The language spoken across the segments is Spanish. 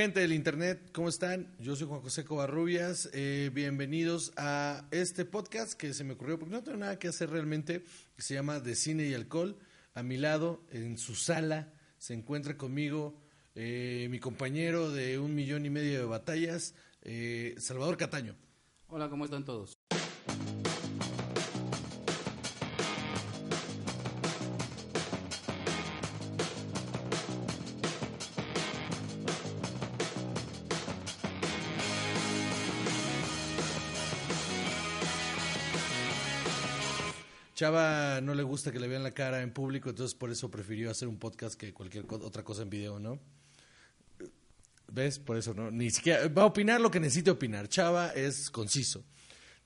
Gente del Internet, ¿cómo están? Yo soy Juan José Covarrubias. Eh, bienvenidos a este podcast que se me ocurrió porque no tengo nada que hacer realmente, se llama De Cine y Alcohol. A mi lado, en su sala, se encuentra conmigo eh, mi compañero de un millón y medio de batallas, eh, Salvador Cataño. Hola, ¿cómo están todos? Chava no le gusta que le vean la cara en público, entonces por eso prefirió hacer un podcast que cualquier otra cosa en video, ¿no? ¿Ves? Por eso no. Ni siquiera. Va a opinar lo que necesite opinar. Chava es conciso.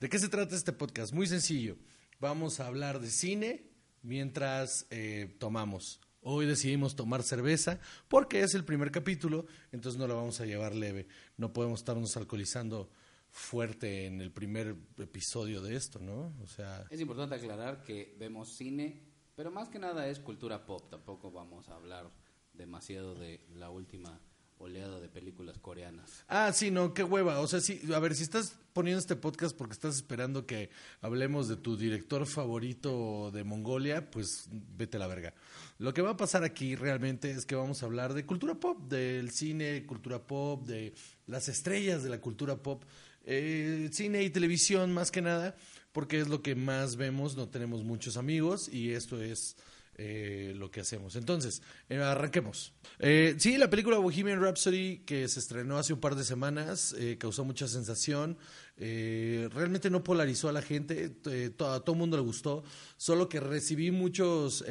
¿De qué se trata este podcast? Muy sencillo. Vamos a hablar de cine mientras eh, tomamos. Hoy decidimos tomar cerveza porque es el primer capítulo, entonces no lo vamos a llevar leve. No podemos estarnos alcoholizando fuerte en el primer episodio de esto, ¿no? O sea, Es importante aclarar que vemos cine, pero más que nada es cultura pop. Tampoco vamos a hablar demasiado de la última oleada de películas coreanas. Ah, sí, no, qué hueva. O sea, sí, a ver, si estás poniendo este podcast porque estás esperando que hablemos de tu director favorito de Mongolia, pues vete a la verga. Lo que va a pasar aquí realmente es que vamos a hablar de cultura pop, del cine, cultura pop, de las estrellas de la cultura pop, eh, cine y televisión más que nada, porque es lo que más vemos, no tenemos muchos amigos y esto es eh, lo que hacemos. Entonces, eh, arranquemos. Eh, sí, la película Bohemian Rhapsody, que se estrenó hace un par de semanas, causó mucha sensación. Realmente no polarizó a la gente, a todo el mundo le gustó, solo que recibí muchos,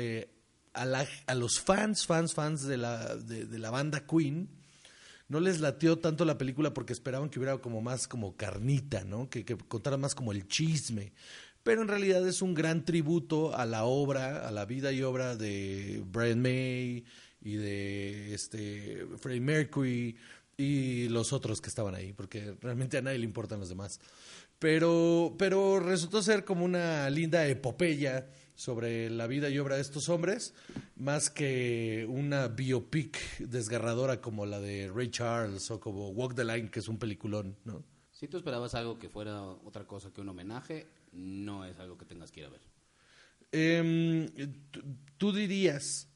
a, los fans, fans, fans de la, de la banda Queen, no les latió tanto la película porque esperaban que hubiera como más como carnita, ¿no? Que, que contara más como el chisme. Pero en realidad es un gran tributo a la obra, a la vida y obra de Brian May y de este Freddie Mercury y los otros que estaban ahí, porque realmente a nadie le importan los demás. Pero, pero resultó ser como una linda epopeya sobre la vida y obra de estos hombres, más que una biopic desgarradora como la de Ray Charles o como Walk the Line, que es un peliculón, ¿no? Si tú esperabas algo que fuera otra cosa que un homenaje, no es algo que tengas que ir a ver. Em, tú- dirías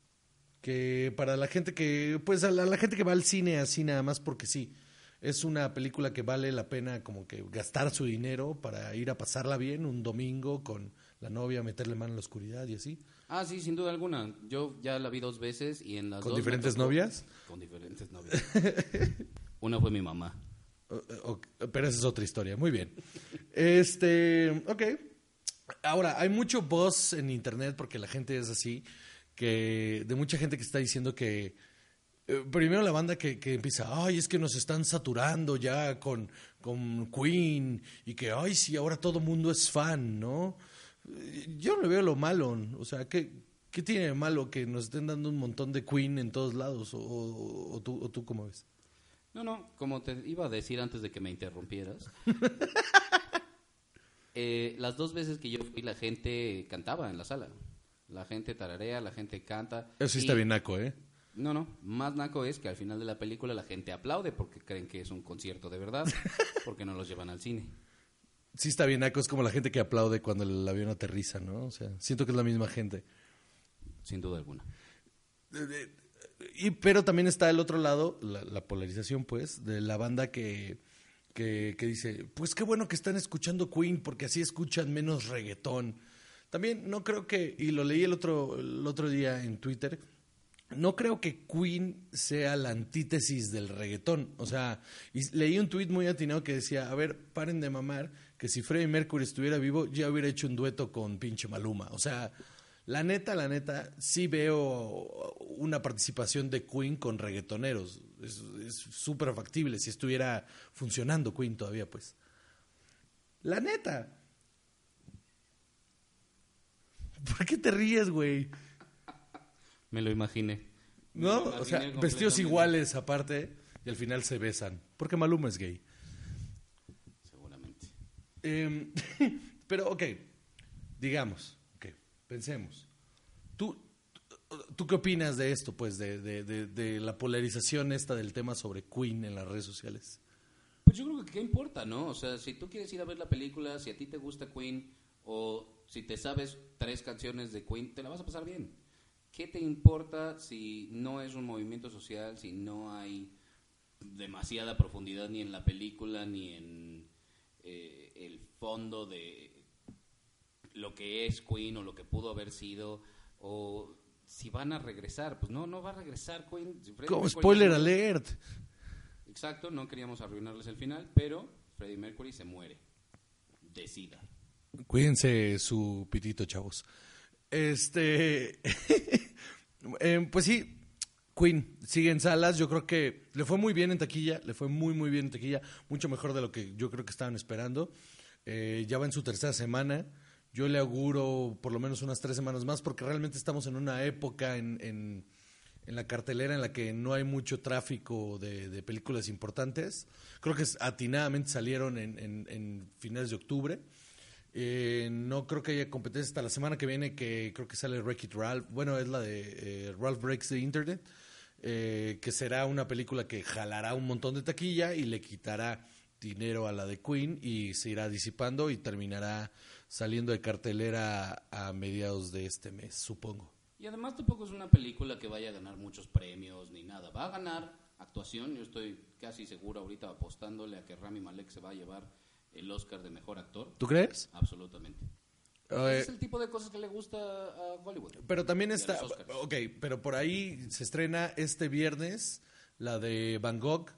que para la gente que, pues a la, la gente que va al cine así nada más porque sí, es una película que vale la pena como que gastar su dinero para ir a pasarla bien un domingo con la novia, meterle mano en la oscuridad y así. Ah, sí, sin duda alguna. Yo ya la vi dos veces y en las ¿Con dos diferentes tocó- novias? Con diferentes novias. Una fue mi mamá. O- o- pero esa es otra historia. Muy bien. Este, ok. Ahora, hay mucho buzz en internet porque la gente es así, que de mucha gente que está diciendo que eh, primero la banda que, que empieza, ay, es que nos están saturando ya con, con Queen y que, ay, sí, ahora todo mundo es fan, ¿no? Yo no le veo lo malo, o sea, ¿qué, qué tiene de malo que nos estén dando un montón de Queen en todos lados? ¿O, o- o tú, o tú cómo ves? No, no, como te iba a decir antes de que me interrumpieras. eh, las dos veces que yo fui, la gente cantaba en la sala. La gente tararea, la gente canta. Eso sí y- está bien naco, ¿eh? No, no, más naco es que al final de la película la gente aplaude porque creen que es un concierto de verdad, porque no los llevan al cine. Sí está bien naco, es como la gente que aplaude cuando el avión aterriza, ¿no? O sea, siento que es la misma gente. Sin duda alguna. Y, pero también está el otro lado, la, la polarización, pues, de la banda que, que, que dice, pues qué bueno que están escuchando Queen porque así escuchan menos reggaetón. También no creo que, y lo leí el otro, el otro día en Twitter, no creo que Queen sea la antítesis del reggaetón. O sea, y leí un tuit muy atinado que decía, a ver, paren de mamar, que si Freddie Mercury estuviera vivo, ya hubiera hecho un dueto con pinche Maluma. O sea, La neta, la neta, sí veo una participación de Queen con reggaetoneros. Es súper factible si estuviera funcionando Queen todavía, pues. La neta. ¿Por qué te ríes, güey? Me lo imaginé. ¿No? O sea, vestidos iguales aparte y al final se besan. Porque Maluma es gay. Eh, pero, ok, digamos, ok, pensemos. ¿Tú, ¿Tú qué opinas de esto, pues, de, de, de, de la polarización esta del tema sobre Queen en las redes sociales? Pues yo creo que qué importa, ¿no? O sea, si tú quieres ir a ver la película, si a ti te gusta Queen o si te sabes tres canciones de Queen, te la vas a pasar bien. ¿Qué te importa si no es un movimiento social, si no hay demasiada profundidad ni en la película ni en el fondo de lo que es Queen o lo que pudo haber sido o si van a regresar? Pues no, no va a regresar Queen. Como Mercury spoiler alert. Exacto, no queríamos arruinarles el final, pero Freddie Mercury se muere. Decida. Cuídense su pitito, chavos. Este. eh, pues sí, Queen sigue en salas. Yo creo que le fue muy bien en taquilla. Le fue muy, muy bien en taquilla. Mucho mejor de lo que yo creo que estaban esperando. Eh, ya va en su tercera semana. Yo le auguro por lo menos unas tres semanas más, porque realmente estamos en una época en, en, la cartelera en la que no hay mucho tráfico de, películas importantes. Creo que atinadamente salieron en, en- finales de octubre. Eh, no creo que haya competencia hasta la semana que viene, que creo que sale Wreck-It Ralph. Bueno, es la de eh, Ralph Breaks the Internet, eh, que será una película que jalará un montón de taquilla y le quitará dinero a la de Queen y se irá disipando y terminará saliendo de cartelera a mediados de este mes, supongo. Y además tampoco es una película que vaya a ganar muchos premios ni nada. Va a ganar actuación. Yo estoy casi seguro ahorita apostándole a que Rami Malek se va a llevar el Oscar de Mejor Actor. ¿Tú crees? Absolutamente. Es el tipo de cosas que le gusta a Hollywood. Pero también está, ok, pero por ahí se estrena este viernes la de Van Gogh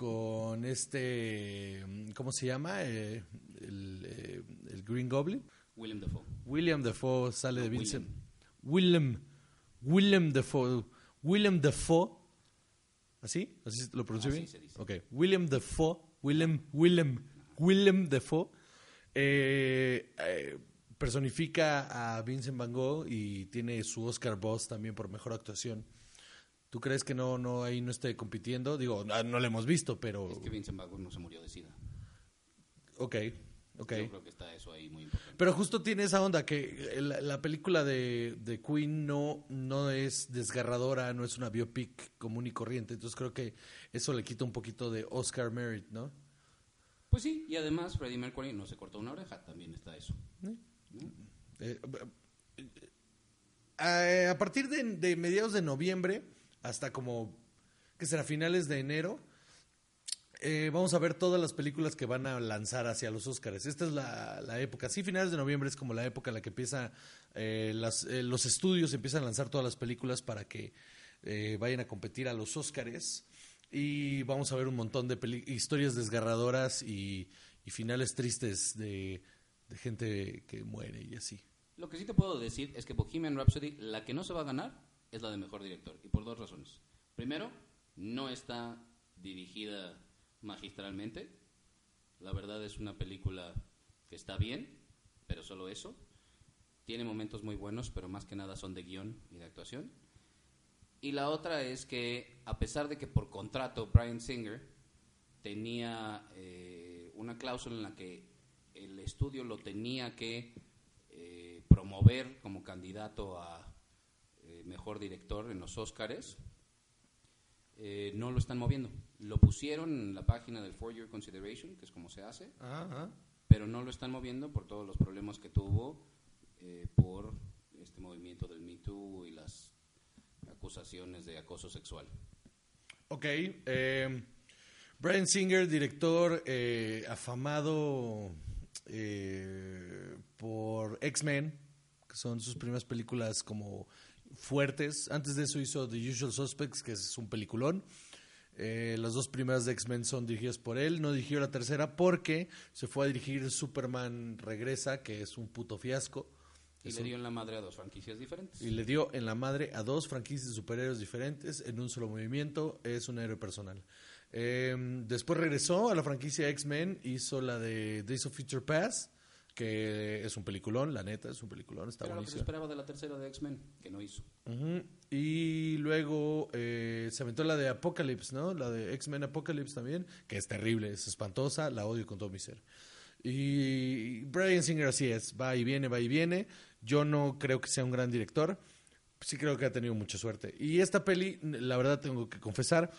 con este, ¿cómo se llama? Eh, el, eh, el Green Goblin. William Dafoe. William Dafoe sale de No, Vincent. William. William Dafoe. William Dafoe. ¿Así? ¿Así lo pronuncio bien? se dice. Ok. William Dafoe. William, William, William Dafoe. eh, eh, personifica a Vincent Van Gogh y tiene su Oscar Boss también por mejor actuación. ¿Tú crees que no, no ahí no esté compitiendo? Digo, no, no lo hemos visto, pero. Es que Vincent no se murió de sida. Ok, ok. Yo creo que está eso ahí muy importante. Pero justo tiene esa onda que la, la película de, de Queen no, no es desgarradora, no es una biopic común y corriente. Entonces creo que eso le quita un poquito de Oscar merit, ¿no? Pues sí, y además Freddie Mercury no se cortó una oreja, también está eso. Eh, eh, a partir de, de mediados de noviembre hasta como, que será finales de enero, eh, vamos a ver todas las películas que van a lanzar hacia los Oscars. Esta es la, época. Sí, finales de noviembre es como la época en la que empieza, eh, eh, los estudios empiezan a lanzar todas las películas para que vayan a competir a los Oscars. Y vamos a ver un montón de historias desgarradoras y, y finales tristes de, de gente que muere y así. Lo que sí te puedo decir es que Bohemian Rhapsody, la que no se va a ganar, es la de mejor director. Y por dos razones. Primero, no está dirigida magistralmente. La verdad es una película que está bien, pero solo eso. Tiene momentos muy buenos, pero más que nada son de guion y de actuación. Y la otra es que, a pesar de que por contrato Brian Singer tenía eh, una cláusula en la que el estudio lo tenía que eh, promover como candidato a eh, mejor director en los Oscars, eh, no lo están moviendo. Lo pusieron en la página del For Your Consideration, que es como se hace, pero no lo están moviendo por todos los problemas que tuvo eh, por este movimiento del Me Too y las acusaciones de acoso sexual. Ok. eh, Brian Singer, director eh, afamado eh, por X-Men, que son sus primeras películas como fuertes. Antes de eso hizo The Usual Suspects, que es un peliculón. Eh, las dos primeras de X-Men son dirigidas por él. No dirigió la tercera porque se fue a dirigir Superman Regresa, que es un puto fiasco. Y Es le un- dio en la madre a dos franquicias diferentes. y le dio en la madre a dos franquicias de superhéroes diferentes en un solo movimiento. Es un héroe personal. Eh, después regresó a la franquicia X-Men, hizo la de Days of Future Past, que es un peliculón, la neta, es un peliculón, está Era lo que se buenísimo. esperaba de la tercera de X-Men, que no hizo. Ujú. Y luego eh, se aventó la de Apocalypse, ¿no? La de X-Men Apocalypse también, que es terrible, es espantosa, la odio con todo mi ser. Y Brian Singer así es, va y viene, va y viene. Yo no creo que sea un gran director, sí creo que ha tenido mucha suerte. Y esta peli, la verdad tengo que confesar,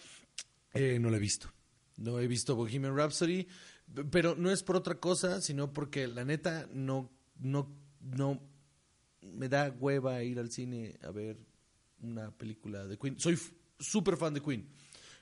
eh, no la he visto. No he visto Bohemian Rhapsody, pero no es por otra cosa, sino porque la neta no, no, no me da hueva ir al cine a ver una película de Queen. Soy súper fan de Queen,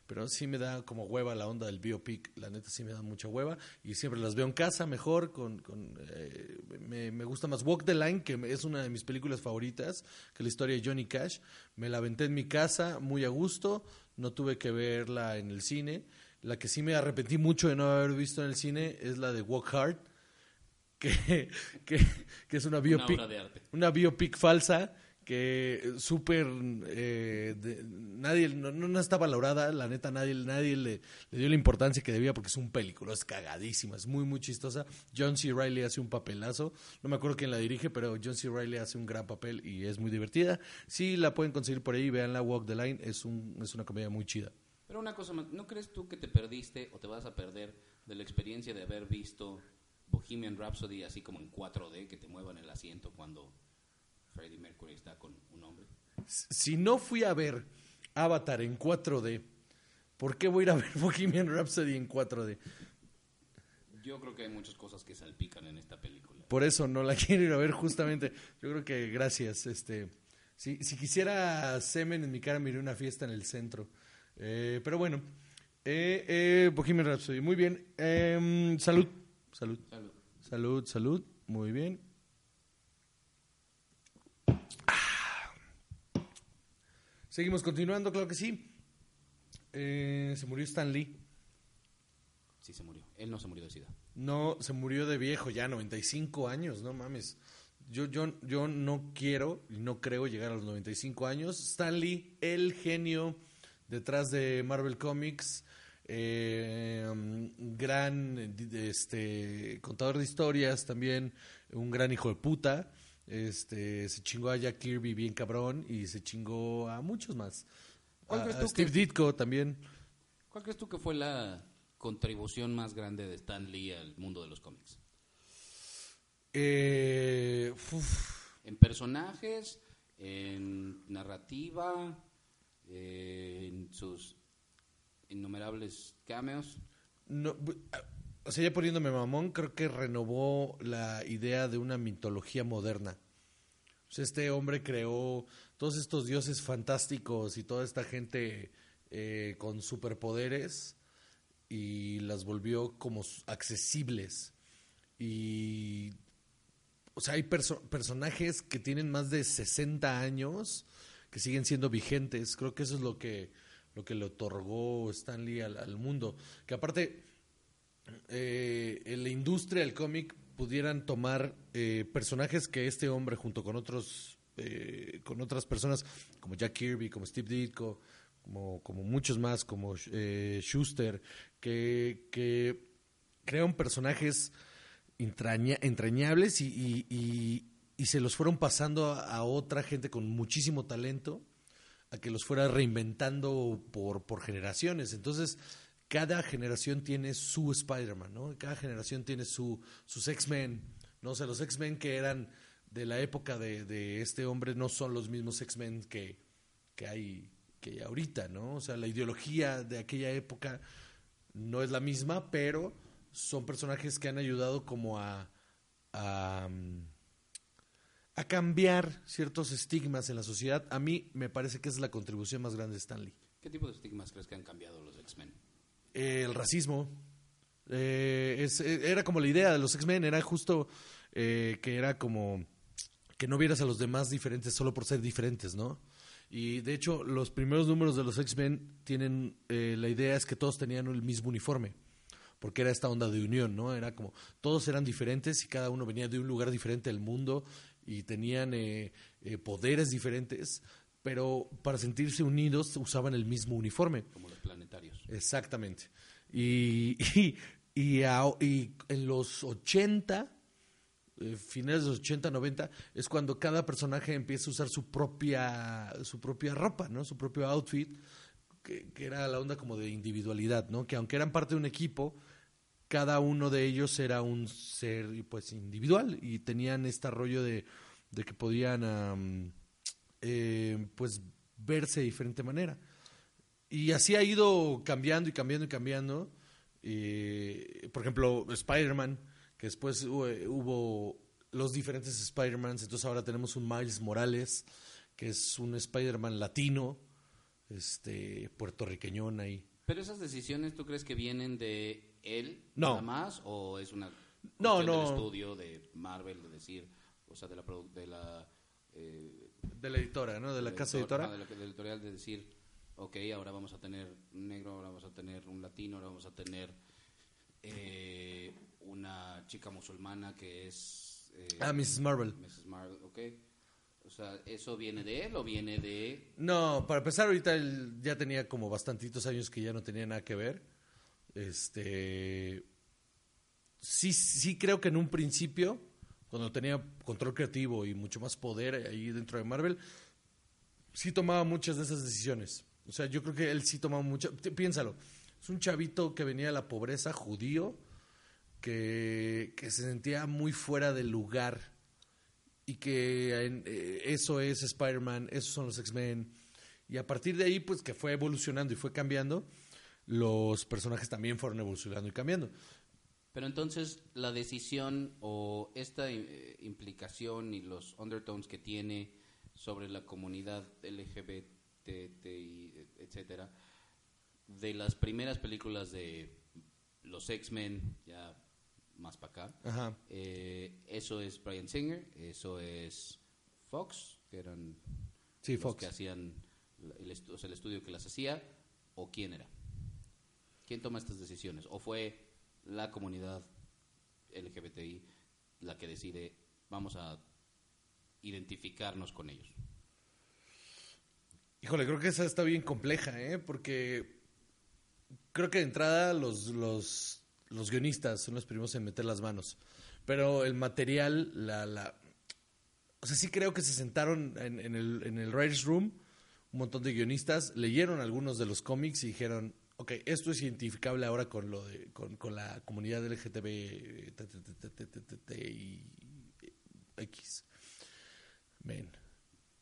pero sí me da como hueva la onda del biopic. La neta sí me da mucha hueva y siempre las veo en casa mejor. Con, con, eh, me, me gusta más Walk the Line, que es una de mis películas favoritas, que la historia de Johnny Cash. Me la aventé en mi casa muy a gusto, no tuve que verla en el cine. La que sí me arrepentí mucho de no haber visto en el cine es la de Walk Hard, que, que, que es una biopic obra de arte. una biopic falsa que súper eh, nadie no, no está valorada la neta nadie nadie le, le dio la importancia que debía porque es un película es cagadísima es muy muy chistosa. John C. Reilly hace un papelazo no me acuerdo quién la dirige pero John C. Reilly hace un gran papel y es muy divertida. Sí la pueden conseguir por ahí vean la Walk the Line es un es una comedia muy chida Pero una cosa más, ¿no crees tú que te perdiste o te vas a perder de la experiencia de haber visto Bohemian Rhapsody así como en 4D, que te muevan el asiento cuando Freddie Mercury está con un hombre? si no fui a ver Avatar en 4D ¿por qué voy a ir a ver Bohemian Rhapsody en 4D? Yo creo que hay muchas cosas que salpican en esta película. Por eso no la quiero ir a ver justamente. Yo creo que gracias. Este, si, si quisiera semen en mi cara, me iría a una fiesta en el centro. Eh, pero bueno, eh, eh, Bohemian Rhapsody. Muy bien. Em, salud. Salud. Salud. Salud, salud. Muy bien. Ah. Seguimos continuando, claro que sí. Eh, se murió Stan Lee. Sí, se murió. Él no se murió de sida. No, se murió de viejo ya, 95 años, no mames. Yo, yo, yo no quiero y no creo llegar a los 95 años. Stan Lee, el genio detrás de Marvel Comics, eh, um, gran este, contador de historias también, un gran hijo de puta. Este, se chingó a Jack Kirby bien cabrón y se chingó a muchos más. ¿Cuál A- crees a tú Steve que- Ditko también. ¿Cuál crees tú que fue la contribución más grande de Stan Lee al mundo de los cómics? Eh. En personajes, en narrativa, eh, en sus innumerables cameos. Ah, o sea, ya poniéndome mamón, creo que renovó la idea de una mitología moderna. O sea, este hombre creó todos estos dioses fantásticos y toda esta gente eh, con superpoderes y las volvió como accesibles. Y, o sea, hay perso- personajes que tienen más de 60 años que siguen siendo vigentes. Creo que eso es lo que, lo que le otorgó Stanley al, al mundo. Que aparte, eh, en la industria del cómic pudieran tomar eh, personajes que este hombre junto con otros eh, con otras personas como Jack Kirby, como Steve Ditko, como, muchos más, como eh, Schuster, que, que crean personajes entraña- entrañables y- y se los fueron pasando a, otra gente con muchísimo talento a que los fuera reinventando por, por generaciones. Entonces, cada generación tiene su Spider-Man, ¿no? Cada generación tiene su, sus X-Men, ¿no? O sea, los X-Men que eran de la época de, este hombre no son los mismos X-Men que, que, hay, que hay ahorita, ¿no? O sea, la ideología de aquella época no es la misma, pero son personajes que han ayudado como a, a, mm, a cambiar ciertos estigmas en la sociedad. A mí me parece que esa es la contribución más grande de Stanley. ¿Qué tipo de estigmas crees que han cambiado los X-Men? Eh, el racismo. Eh, es- eh, era como la idea de los X-Men, era justo eh, que era como que no vieras a los demás diferentes solo por ser diferentes, ¿no? Y de hecho, los primeros números de los X-Men tienen, eh, la idea es que todos tenían el mismo uniforme, porque era esta onda de unión, ¿no? Era como, todos eran diferentes y cada uno venía de un lugar diferente del mundo y tenían eh, eh, poderes diferentes, pero para sentirse unidos usaban el mismo uniforme. Como los planetarios. Exactamente. Y, y, y, a- y en los 80, eh, finales de los 80, 90, es cuando cada personaje empieza a usar su propia, su propia ropa, ¿no? Su propio outfit, que, que era la onda como de individualidad, ¿no? Que aunque eran parte de un equipo, cada uno de ellos era un ser pues individual y tenían este rollo de, de que podían eh, pues verse de diferente manera. Y así ha ido cambiando y cambiando y cambiando. Eh, por ejemplo, Spider-Man, que después hubo, hubo los diferentes Spider-Mans, entonces ahora tenemos un Miles Morales, que es un Spider-Man latino, este puertorriqueñón ahí. Pero esas decisiones, ¿tú crees que vienen de él No. nada más? ¿O es una No, cuestión no. del estudio de Marvel de decir, o sea, de la, de la, eh, De la editora, ¿no? De la casa editor- editora. de la, de la editorial de decir, ok, ahora vamos a tener un negro, ahora vamos a tener un latino, ahora vamos a tener eh, una chica musulmana que es... eh, Ah, Mrs. Marvel. Mrs. Marvel, ok. O sea, ¿eso viene de él o viene de... No, para empezar, ahorita él ya tenía como bastantitos años que ya no tenía nada que ver. Este. Sí, sí, creo que en un principio, cuando tenía control creativo y mucho más poder ahí dentro de Marvel, sí tomaba muchas de esas decisiones. O sea, yo creo que él sí tomaba muchas. Piénsalo, es un chavito que venía de la pobreza, judío, que, se sentía muy fuera del lugar y que eh, eso es Spider-Man, esos son los X-Men. Y a partir de ahí, pues que fue evolucionando y fue cambiando, los personajes también fueron evolucionando y cambiando. Pero entonces la decisión o esta eh, implicación y los undertones que tiene sobre la comunidad LGBTI, etcétera, de las primeras películas de los X-Men, ya más para acá, Ajá. eh, eso es Brian Singer, eso es Fox, que eran Sí, los Fox. que hacían el, estu- el estudio que las hacía, o quién era. ¿Quién toma estas decisiones? ¿O fue la comunidad LGBTI la que decide, vamos a identificarnos con ellos? Híjole, creo que esa está bien compleja, ¿eh? Porque creo que de entrada los, los, los guionistas son los primeros en meter las manos. Pero el material, la, la... O sea, sí creo que se sentaron en, el, en el Writers Room un montón de guionistas, leyeron algunos de los cómics y dijeron, ok, esto es identificable ahora con, lo de, con, con la comunidad LGTB X. Men.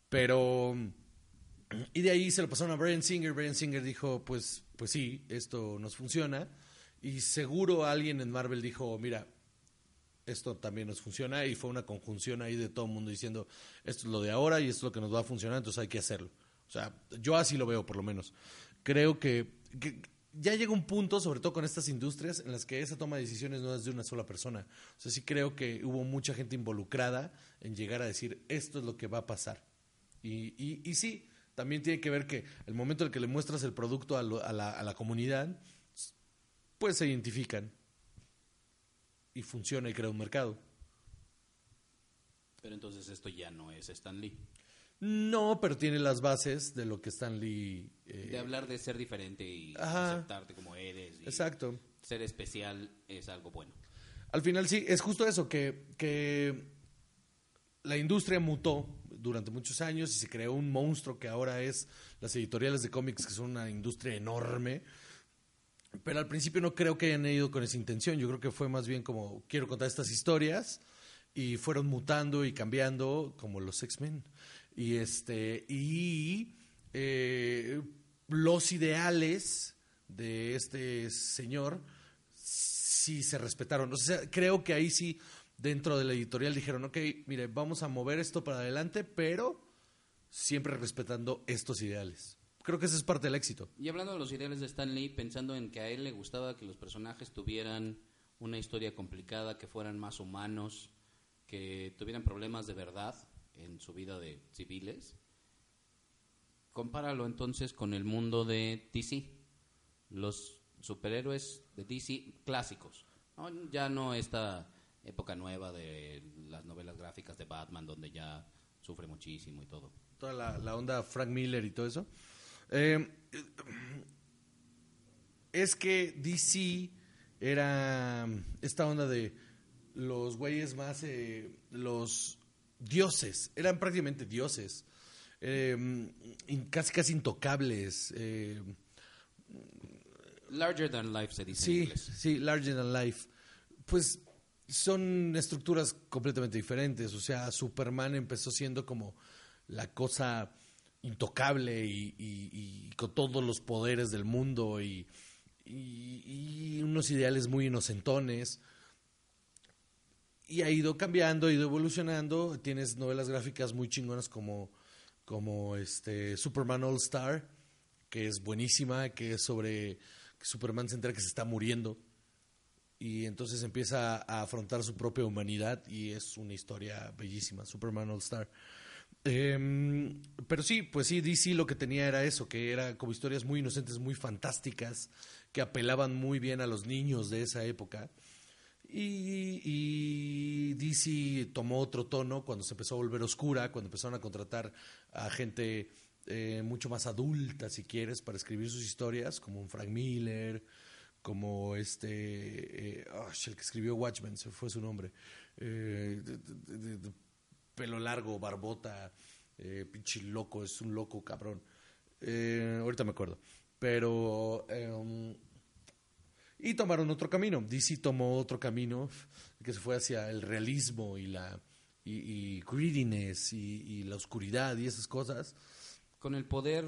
Pero... Y de ahí se lo pasaron a Brian Singer. Brian Singer dijo, pues, pues sí, esto nos funciona. Y seguro alguien en Marvel dijo, mira, esto también nos funciona. Y fue una conjunción ahí de todo el mundo diciendo, esto es lo de ahora y esto es lo que nos va a funcionar, entonces hay que hacerlo. O sea, yo así lo veo por lo menos. Creo que, ya llega un punto, sobre todo con estas industrias, en las que esa toma de decisiones no es de una sola persona. O sea, sí creo que hubo mucha gente involucrada en llegar a decir, esto es lo que va a pasar. Y, y, y sí, también tiene que ver que el momento en el que le muestras el producto a, lo- a la, a la comunidad, pues se identifican y funciona y crea un mercado. Pero entonces esto ya no es Stan Lee. No, pero tiene las bases de lo que Stan Lee... eh, De hablar de ser diferente y Ajá. aceptarte como eres. y Exacto. Ser especial es algo bueno. Al final sí, es justo eso, que, que la industria mutó durante muchos años y se creó un monstruo que ahora es las editoriales de cómics, que son una industria enorme. Pero al principio no creo que hayan ido con esa intención. Yo creo que fue más bien como quiero contar estas historias y fueron mutando y cambiando como los X-Men. Y este y eh, los ideales de este señor sí se respetaron. O sea, creo que ahí sí dentro de la editorial dijeron, ok, mire, vamos a mover esto para adelante, pero siempre respetando estos ideales. Creo que ese es parte del éxito. Y hablando de los ideales de Stan Lee, pensando en que a él le gustaba que los personajes tuvieran una historia complicada, que fueran más humanos, que tuvieran problemas de verdad en su vida de civiles, compáralo entonces con el mundo de DC, los superhéroes de DC clásicos. Ya no esta época nueva de las novelas gráficas de Batman, donde ya sufre muchísimo y todo. Toda la, onda Frank Miller y todo eso. Eh, es que DC era esta onda de los güeyes más, eh, los dioses, eran prácticamente dioses, eh, in- casi casi intocables. eh, Larger than life se dice en Sí, inglés. sí, larger than life. Pues son estructuras completamente diferentes. O sea, Superman empezó siendo como la cosa intocable y, y- y con todos los poderes del mundo y unos ideales muy inocentones. Y ha ido cambiando, ha ido evolucionando. Tienes novelas gráficas muy chingonas como, como este Superman All Star, que es buenísima, que es sobre que Superman se entera que se está muriendo y entonces empieza a afrontar su propia humanidad y es una historia bellísima, Superman All Star. Em, pero sí, pues sí, DC lo que tenía era eso, que era como historias muy inocentes, muy fantásticas, que apelaban muy bien a los niños de esa época. Y, y DC tomó otro tono cuando se empezó a volver oscura, cuando empezaron a contratar a gente eh, mucho más adulta, si quieres, para escribir sus historias, como un Frank Miller, como este, eh, ah, el que escribió Watchmen, se fue su nombre, eh, pelo largo, barbota, eh, pinche loco, es un loco cabrón. Ahorita me acuerdo. Pero... em, y tomaron otro camino. DC tomó otro camino que se fue hacia el realismo y la y, y greediness y, y la oscuridad y esas cosas. Con el poder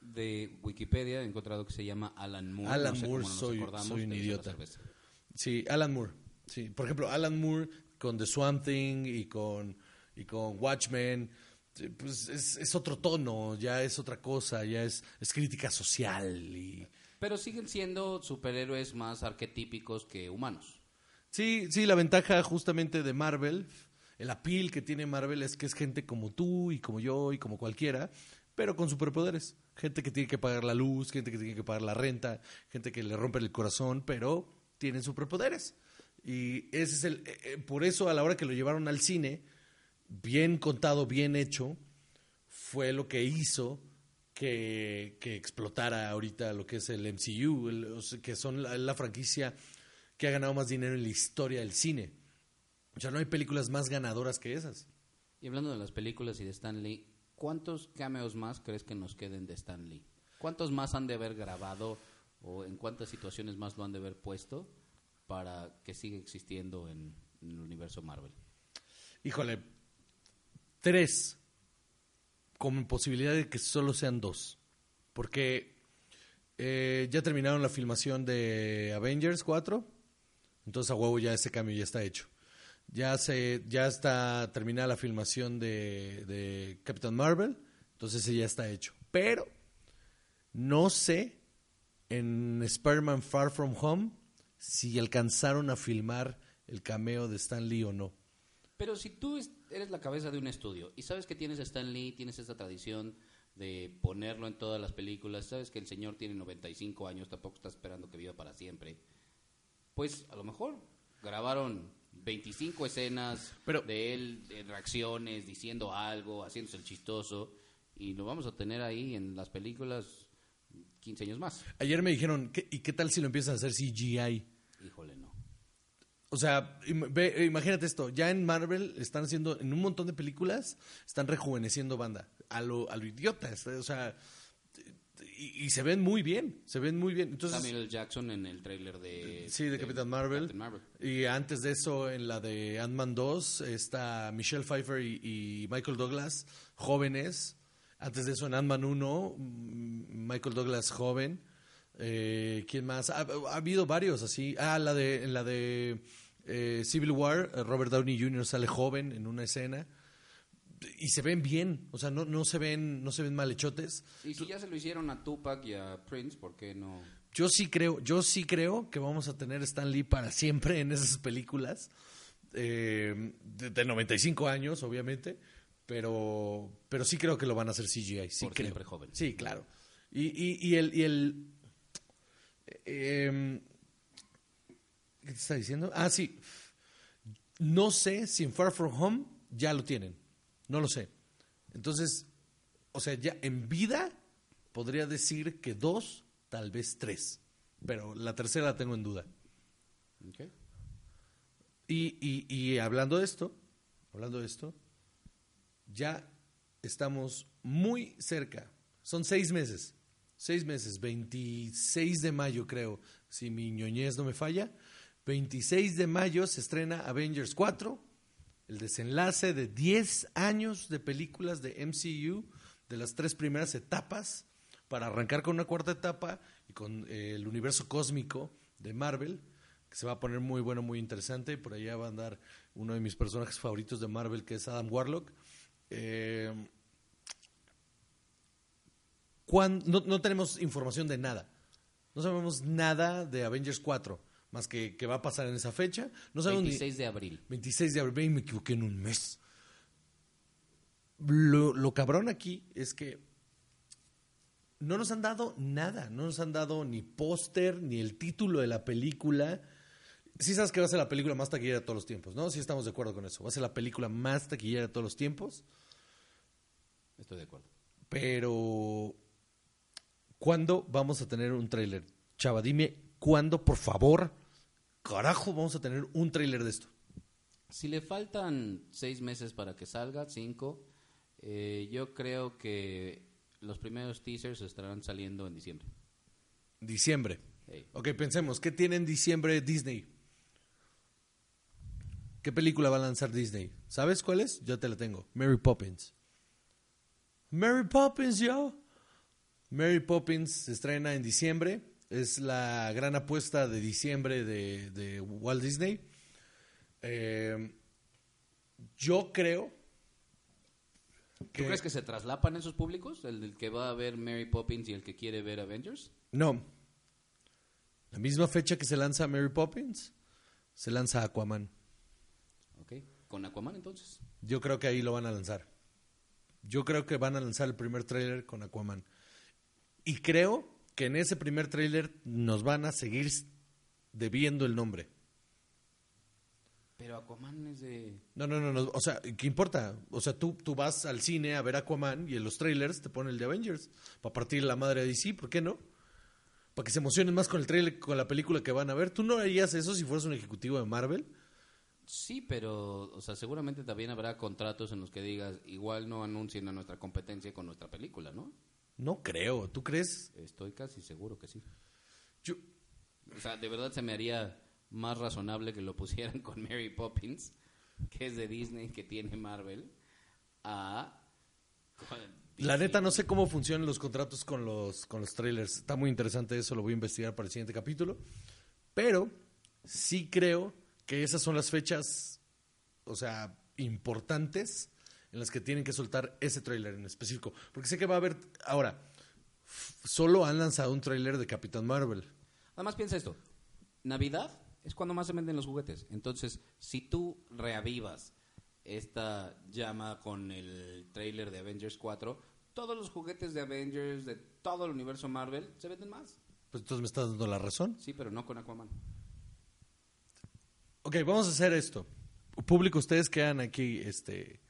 de Wikipedia he encontrado que se llama Alan Moore. Alan no sé Moore, soy- un idiota. Sí, Alan Moore. Sí, por ejemplo, Alan Moore con The Swamp Thing y con y con Watchmen, pues es, es otro tono, ya es otra cosa, ya es, es crítica social y Pero siguen siendo superhéroes más arquetípicos que humanos. Sí, sí, la ventaja justamente de Marvel, el appeal que tiene Marvel es que es gente como tú y como yo y como cualquiera, pero con superpoderes. Gente que tiene que pagar la luz, gente que tiene que pagar la renta, gente que le rompe el corazón, pero tienen superpoderes. Y ese es el, eh, eh, por eso a la hora que lo llevaron al cine, bien contado, bien hecho, fue lo que hizo que, que explotara ahorita lo que es el MCU, el- que son la, la franquicia que ha ganado más dinero en la historia del cine. O sea, no hay películas más ganadoras que esas. Y hablando de las películas y de Stan Lee, ¿cuántos cameos más crees que nos queden de Stan Lee? ¿Cuántos más han de haber grabado o en cuántas situaciones más lo han de haber puesto para que siga existiendo en, en el universo Marvel? Híjole, tres, con posibilidad de que solo sean dos. Porque eh, ya terminaron la filmación de Avengers 4, entonces a huevo ya ese cambio ya está hecho. Ya, se, ya está terminada la filmación de, Captain Marvel, entonces ese ya está hecho. Pero no sé en Spider-Man Far From Home si alcanzaron a filmar el cameo de Stan Lee o no. Pero si tú eres la cabeza de un estudio y sabes que tienes a Stan Lee, tienes esta tradición de ponerlo en todas las películas, sabes que el señor tiene 95 años, tampoco está esperando que viva para siempre, pues a lo mejor grabaron 25 escenas Pero- de él en reacciones, diciendo algo, haciéndose el chistoso, y lo vamos a tener ahí en las películas 15 años más. Ayer me dijeron, ¿qué- ¿y qué tal si lo empiezan a hacer CGI? Híjole. O sea, ve- imagínate esto, ya en Marvel están haciendo, en un montón de películas, están rejuveneciendo banda, a lo, a lo idiota, o sea, y, y se ven muy bien, se ven muy bien. Entonces, Samuel. Jackson en el tráiler de... sí, de, Capitán Marvel. Captain Marvel. Y antes de eso, en la de Ant-Man 2, está Michelle Pfeiffer y, y Michael Douglas, jóvenes. Antes de eso, en Ant-Man 1, mm, Michael Douglas joven. Eh, ¿Quién más? Ha, ha habido varios así. Ah, la de, en la de eh, Civil War, eh, Robert Downey Jr. sale joven en una escena. Y se ven bien, o sea, no, no se ven, no se ven malhechotes. Y si ya se lo hicieron a Tupac y a Prince, ¿por qué no? Yo sí creo, yo sí creo que vamos a tener Stan Lee para siempre en esas películas. Eh, de, de 95 años, obviamente. Pero, pero sí creo que lo van a hacer CGI. Sí Por creo. siempre joven. Sí, claro. Y, y, y el. Y el eh, ¿Qué te está diciendo? Ah, sí. No sé si en Far From Home ya lo tienen. No lo sé. Entonces, o sea, ya en vida podría decir que dos, tal vez tres. Pero la tercera la tengo en duda. Y, y hablando de esto, hablando de esto, ya estamos muy cerca. Son seis meses. Seis meses, 26 de mayo creo, si mi ñoñez no me falla. 26 de mayo se estrena Avengers 4, el desenlace de 10 años de películas de MCU, de las tres primeras etapas, para arrancar con una cuarta etapa y con eh, el universo cósmico de Marvel, que se va a poner muy bueno, muy interesante. Y por allá va a andar uno de mis personajes favoritos de Marvel, que es Adam Warlock. Eh, no, no tenemos información de nada. No sabemos nada de Avengers 4, más que que va a pasar en esa fecha. No sabemos ni- 26 de abril. 26 de abril, me equivoqué en un mes. Lo, lo cabrón aquí es que no nos han dado nada, no nos han dado ni póster, ni el título de la película. Sí sabes que va a ser la película más taquillera de todos los tiempos, ¿no? Sí estamos de acuerdo con eso. Va a ser la película más taquillera de todos los tiempos, Estoy de acuerdo. pero ¿cuándo vamos a tener un tráiler? Chava, dime, ¿cuándo, por favor, carajo, vamos a tener un tráiler de esto? Si le faltan seis meses para que salga, cinco, eh, yo creo que los primeros teasers estarán saliendo en diciembre. Diciembre. Ok, pensemos, ¿qué tiene en diciembre Disney? ¿Qué película va a lanzar Disney? ¿Sabes cuál es? Yo te la tengo. Mary Poppins. Mary Poppins, yo. Mary Poppins se estrena en diciembre. Es la gran apuesta de diciembre de, de Walt Disney. Eh, yo creo ¿Tú crees que se traslapan esos públicos? ¿El, del que va a ver Mary Poppins y el que quiere ver Avengers? No. La misma fecha que se lanza Mary Poppins, se lanza Aquaman. ¿Ok? ¿Con Aquaman entonces? Yo creo que ahí lo van a lanzar. Yo creo que van a lanzar el primer tráiler con Aquaman. Y creo que en ese primer tráiler nos van a seguir debiendo el nombre. Pero Aquaman es de... No, no, no, no. O sea, ¿qué importa? O sea, tú, tú vas al cine a ver Aquaman y en los trailers te ponen el de Avengers. Para partir la madre de DC, ¿por qué no? Para que se emocionen más con el trailer, con la película que van a ver. ¿Tú no harías eso si fueras un ejecutivo de Marvel? Sí, pero, o sea, seguramente también habrá contratos en los que digas, igual no anuncien a nuestra competencia con nuestra película, ¿no? No creo. ¿Tú crees? Estoy casi seguro que sí. Yo, O sea, de verdad se me haría más razonable que lo pusieran con Mary Poppins, que es de Disney, que tiene Marvel, a... La neta, no sé cómo funcionan los contratos con los, con los trailers. Está muy interesante eso, lo voy a investigar para el siguiente capítulo. Pero sí creo que esas son las fechas, o sea, importantes en las que tienen que soltar ese trailer en específico. Porque sé que va a haber. Ahora, solo han lanzado un trailer de Capitán Marvel. Además, piensa esto. Navidad es cuando más se venden los juguetes. Entonces, si tú reavivas esta llama con el tráiler de Avengers 4, todos los juguetes de Avengers, de todo el universo Marvel, se venden más. Pues entonces me estás dando la razón. Sí, pero no con Aquaman. Ok, vamos a hacer esto. Público, ustedes quedan aquí este,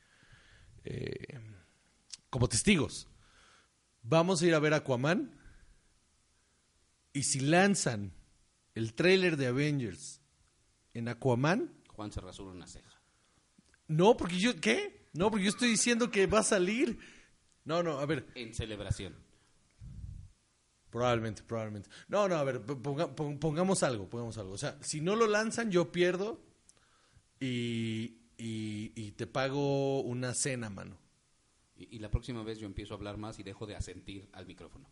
eh, como testigos. Vamos a ir a ver Aquaman. Y si lanzan el tráiler de Avengers en Aquaman, Juan se rasura una ceja. no, porque yo, ¿qué? No, porque yo estoy diciendo que va a salir. No, no, a ver, En celebración. probablemente, probablemente. No, no, a ver, ponga- pon- pongamos algo, pongamos algo. O sea, si no lo lanzan, yo pierdo y, y, y te pago una cena, mano. Y, y la próxima vez yo empiezo a hablar más y dejo de asentir al micrófono.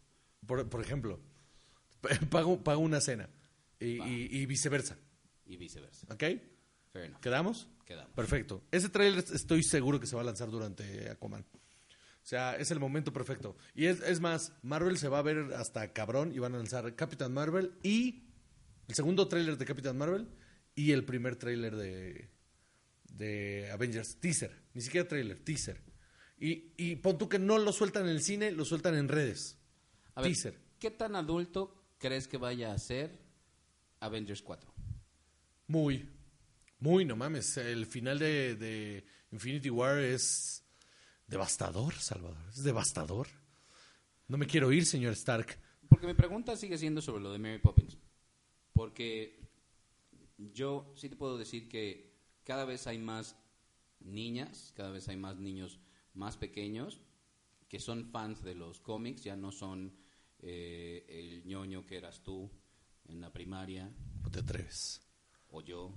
Por, por ejemplo, pago, pago una cena y viceversa. Y viceversa. ¿Ok? Fair enough. ¿Quedamos? Quedamos. Perfecto. Ese trailer estoy seguro que se va a lanzar durante Aquaman. O sea, es el momento perfecto. Y es, es más, Marvel se va a ver hasta cabrón y van a lanzar Capitán Marvel y el segundo tráiler de Capitán Marvel y el primer tráiler de, de Avengers. Teaser. Ni siquiera tráiler, teaser. Y, y pon tú que no lo sueltan en el cine, lo sueltan en redes. A ver, teaser. ¿qué tan adulto crees que vaya a ser Avengers 4? Muy, Muy, no mames. El final de, de Infinity War es devastador, Salvador. Es devastador. No me quiero ir, señor Stark. Porque mi pregunta sigue siendo sobre lo de Mary Poppins. Porque yo sí te puedo decir que cada vez hay más niñas, cada vez hay más niños más pequeños que son fans de los cómics, ya no son eh, el ñoño que eras tú en la primaria. No te atreves. O yo,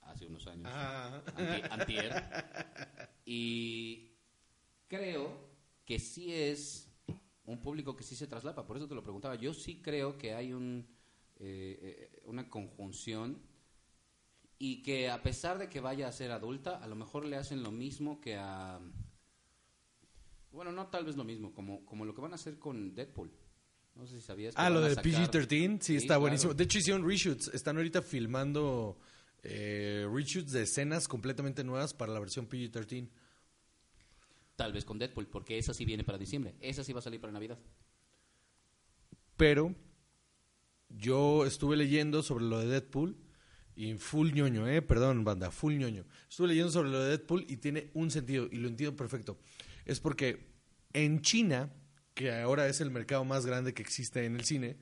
hace unos años. Ah. Anti- antier. Y creo que sí es un público que sí se traslapa, por eso te lo preguntaba. Yo sí creo que hay un, eh, eh, una conjunción y que a pesar de que vaya a ser adulta, a lo mejor le hacen lo mismo que a... Bueno, no tal vez lo mismo, como, como lo que van a hacer con Deadpool. No sé si sabías. que Ah, lo de sacar- PG-13, sí, Sí, está claro. buenísimo. De hecho, hicieron reshoots. Están ahorita filmando eh, reshoots de escenas completamente nuevas para la versión PG-13. Tal vez con Deadpool, porque esa sí viene para diciembre. Esa sí va a salir para Navidad. Pero yo estuve leyendo sobre lo de Deadpool y full ñoño, eh, perdón, banda, full ñoño. Estuve leyendo sobre lo de Deadpool y tiene un sentido y lo entiendo perfecto. Es porque en China, que ahora es el mercado más grande que existe en el cine,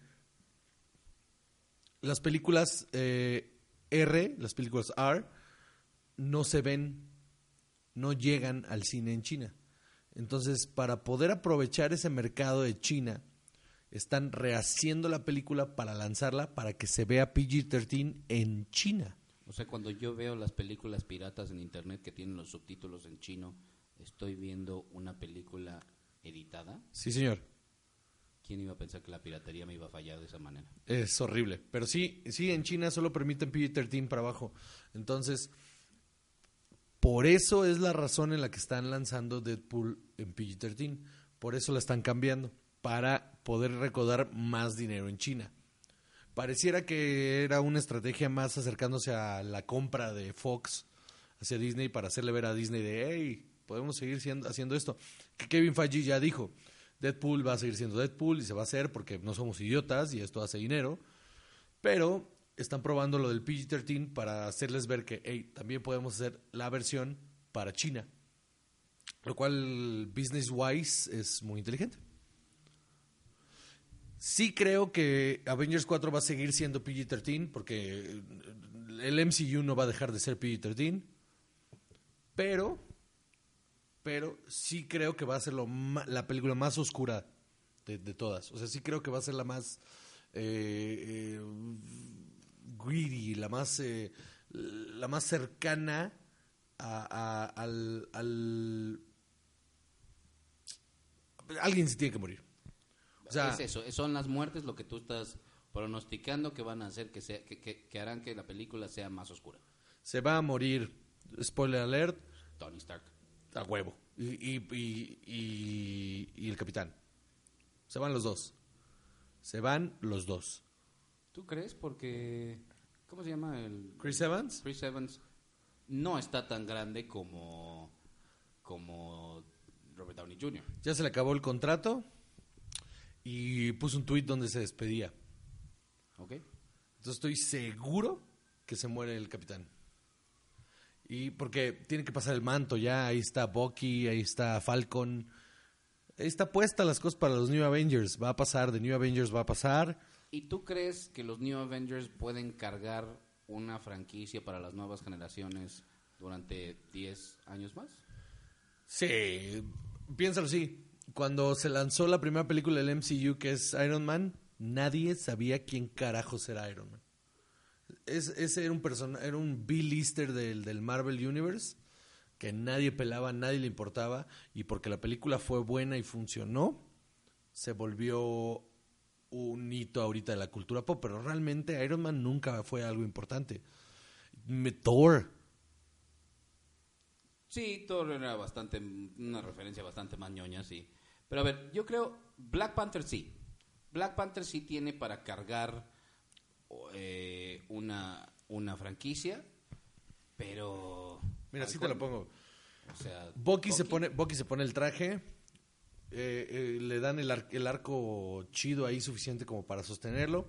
las películas eh, R, las películas R, no se ven, no llegan al cine en China. Entonces, para poder aprovechar ese mercado de China, están rehaciendo la película para lanzarla para que se vea PG-13 en China. O sea, cuando yo veo las películas piratas en internet que tienen los subtítulos en chino, estoy viendo una película editada. Sí, señor. ¿Quién iba a pensar que la piratería me iba a fallar de esa manera? Es horrible. Pero sí, sí, en China solo permiten PG-13 para abajo. Entonces, por eso es la razón en la que están lanzando Deadpool en PG-13. Por eso la están cambiando. Para poder recaudar más dinero en China. Pareciera que era una estrategia más acercándose a la compra de Fox hacia Disney para hacerle ver a Disney de, hey, podemos seguir haciendo esto. Que Kevin Feige ya dijo, Deadpool va a seguir siendo Deadpool y se va a hacer porque no somos idiotas y esto hace dinero. Pero están probando lo del PG-13 para hacerles ver que, hey, también podemos hacer la versión para China. Lo cual, business-wise, es muy inteligente. Sí creo que Avengers 4 va a seguir siendo PG-13 porque el MCU no va a dejar de ser PG-13. Pero, pero sí creo que va a ser lo la película más oscura de, de todas. O sea, sí creo que va a ser la más eh, eh, greedy, la más, eh, la más cercana a- a- al, al... Alguien se tiene que morir. O sea, es eso, son las muertes lo que tú estás pronosticando que van a hacer que, sea, que, que- que harán que la película sea más oscura. se va a morir, spoiler alert, Tony Stark. a huevo. Y, y, y, y- y el capitán. Se van los dos. Se van los dos. ¿Tú crees? Porque... ¿Cómo se llama el...? Chris Evans. Chris Evans no está tan grande como, como Robert Downey Jr. Ya se le acabó el contrato y puso un tuit donde se despedía. ¿Ok? Entonces estoy seguro que se muere el capitán. Y porque tiene que pasar el manto ya, ahí está Bucky, ahí está Falcon. Ahí está puesta las cosas para los New Avengers. Va a pasar, de New Avengers va a pasar. ¿Y tú crees que los New Avengers pueden cargar una franquicia para las nuevas generaciones durante 10 años más? Sí, piénsalo así. Cuando se lanzó la primera película del MCU, que es Iron Man, nadie sabía quién carajos era Iron Man. Es, ese era un persona, era un B-lister del, del Marvel Universe que nadie pelaba, nadie le importaba y porque la película fue buena y funcionó, se volvió un hito ahorita de la cultura pop, pero realmente Iron Man nunca fue algo importante. Thor, Sí, Thor era bastante, una referencia bastante más sí. Pero a ver, yo creo, Black Panther sí. Black Panther sí tiene para cargar eh, una, una franquicia, pero... mira, así te lo pongo. O sea, Bucky se pone, Bucky se pone el traje, eh, eh, le dan el, ar- el arco chido ahí suficiente como para sostenerlo.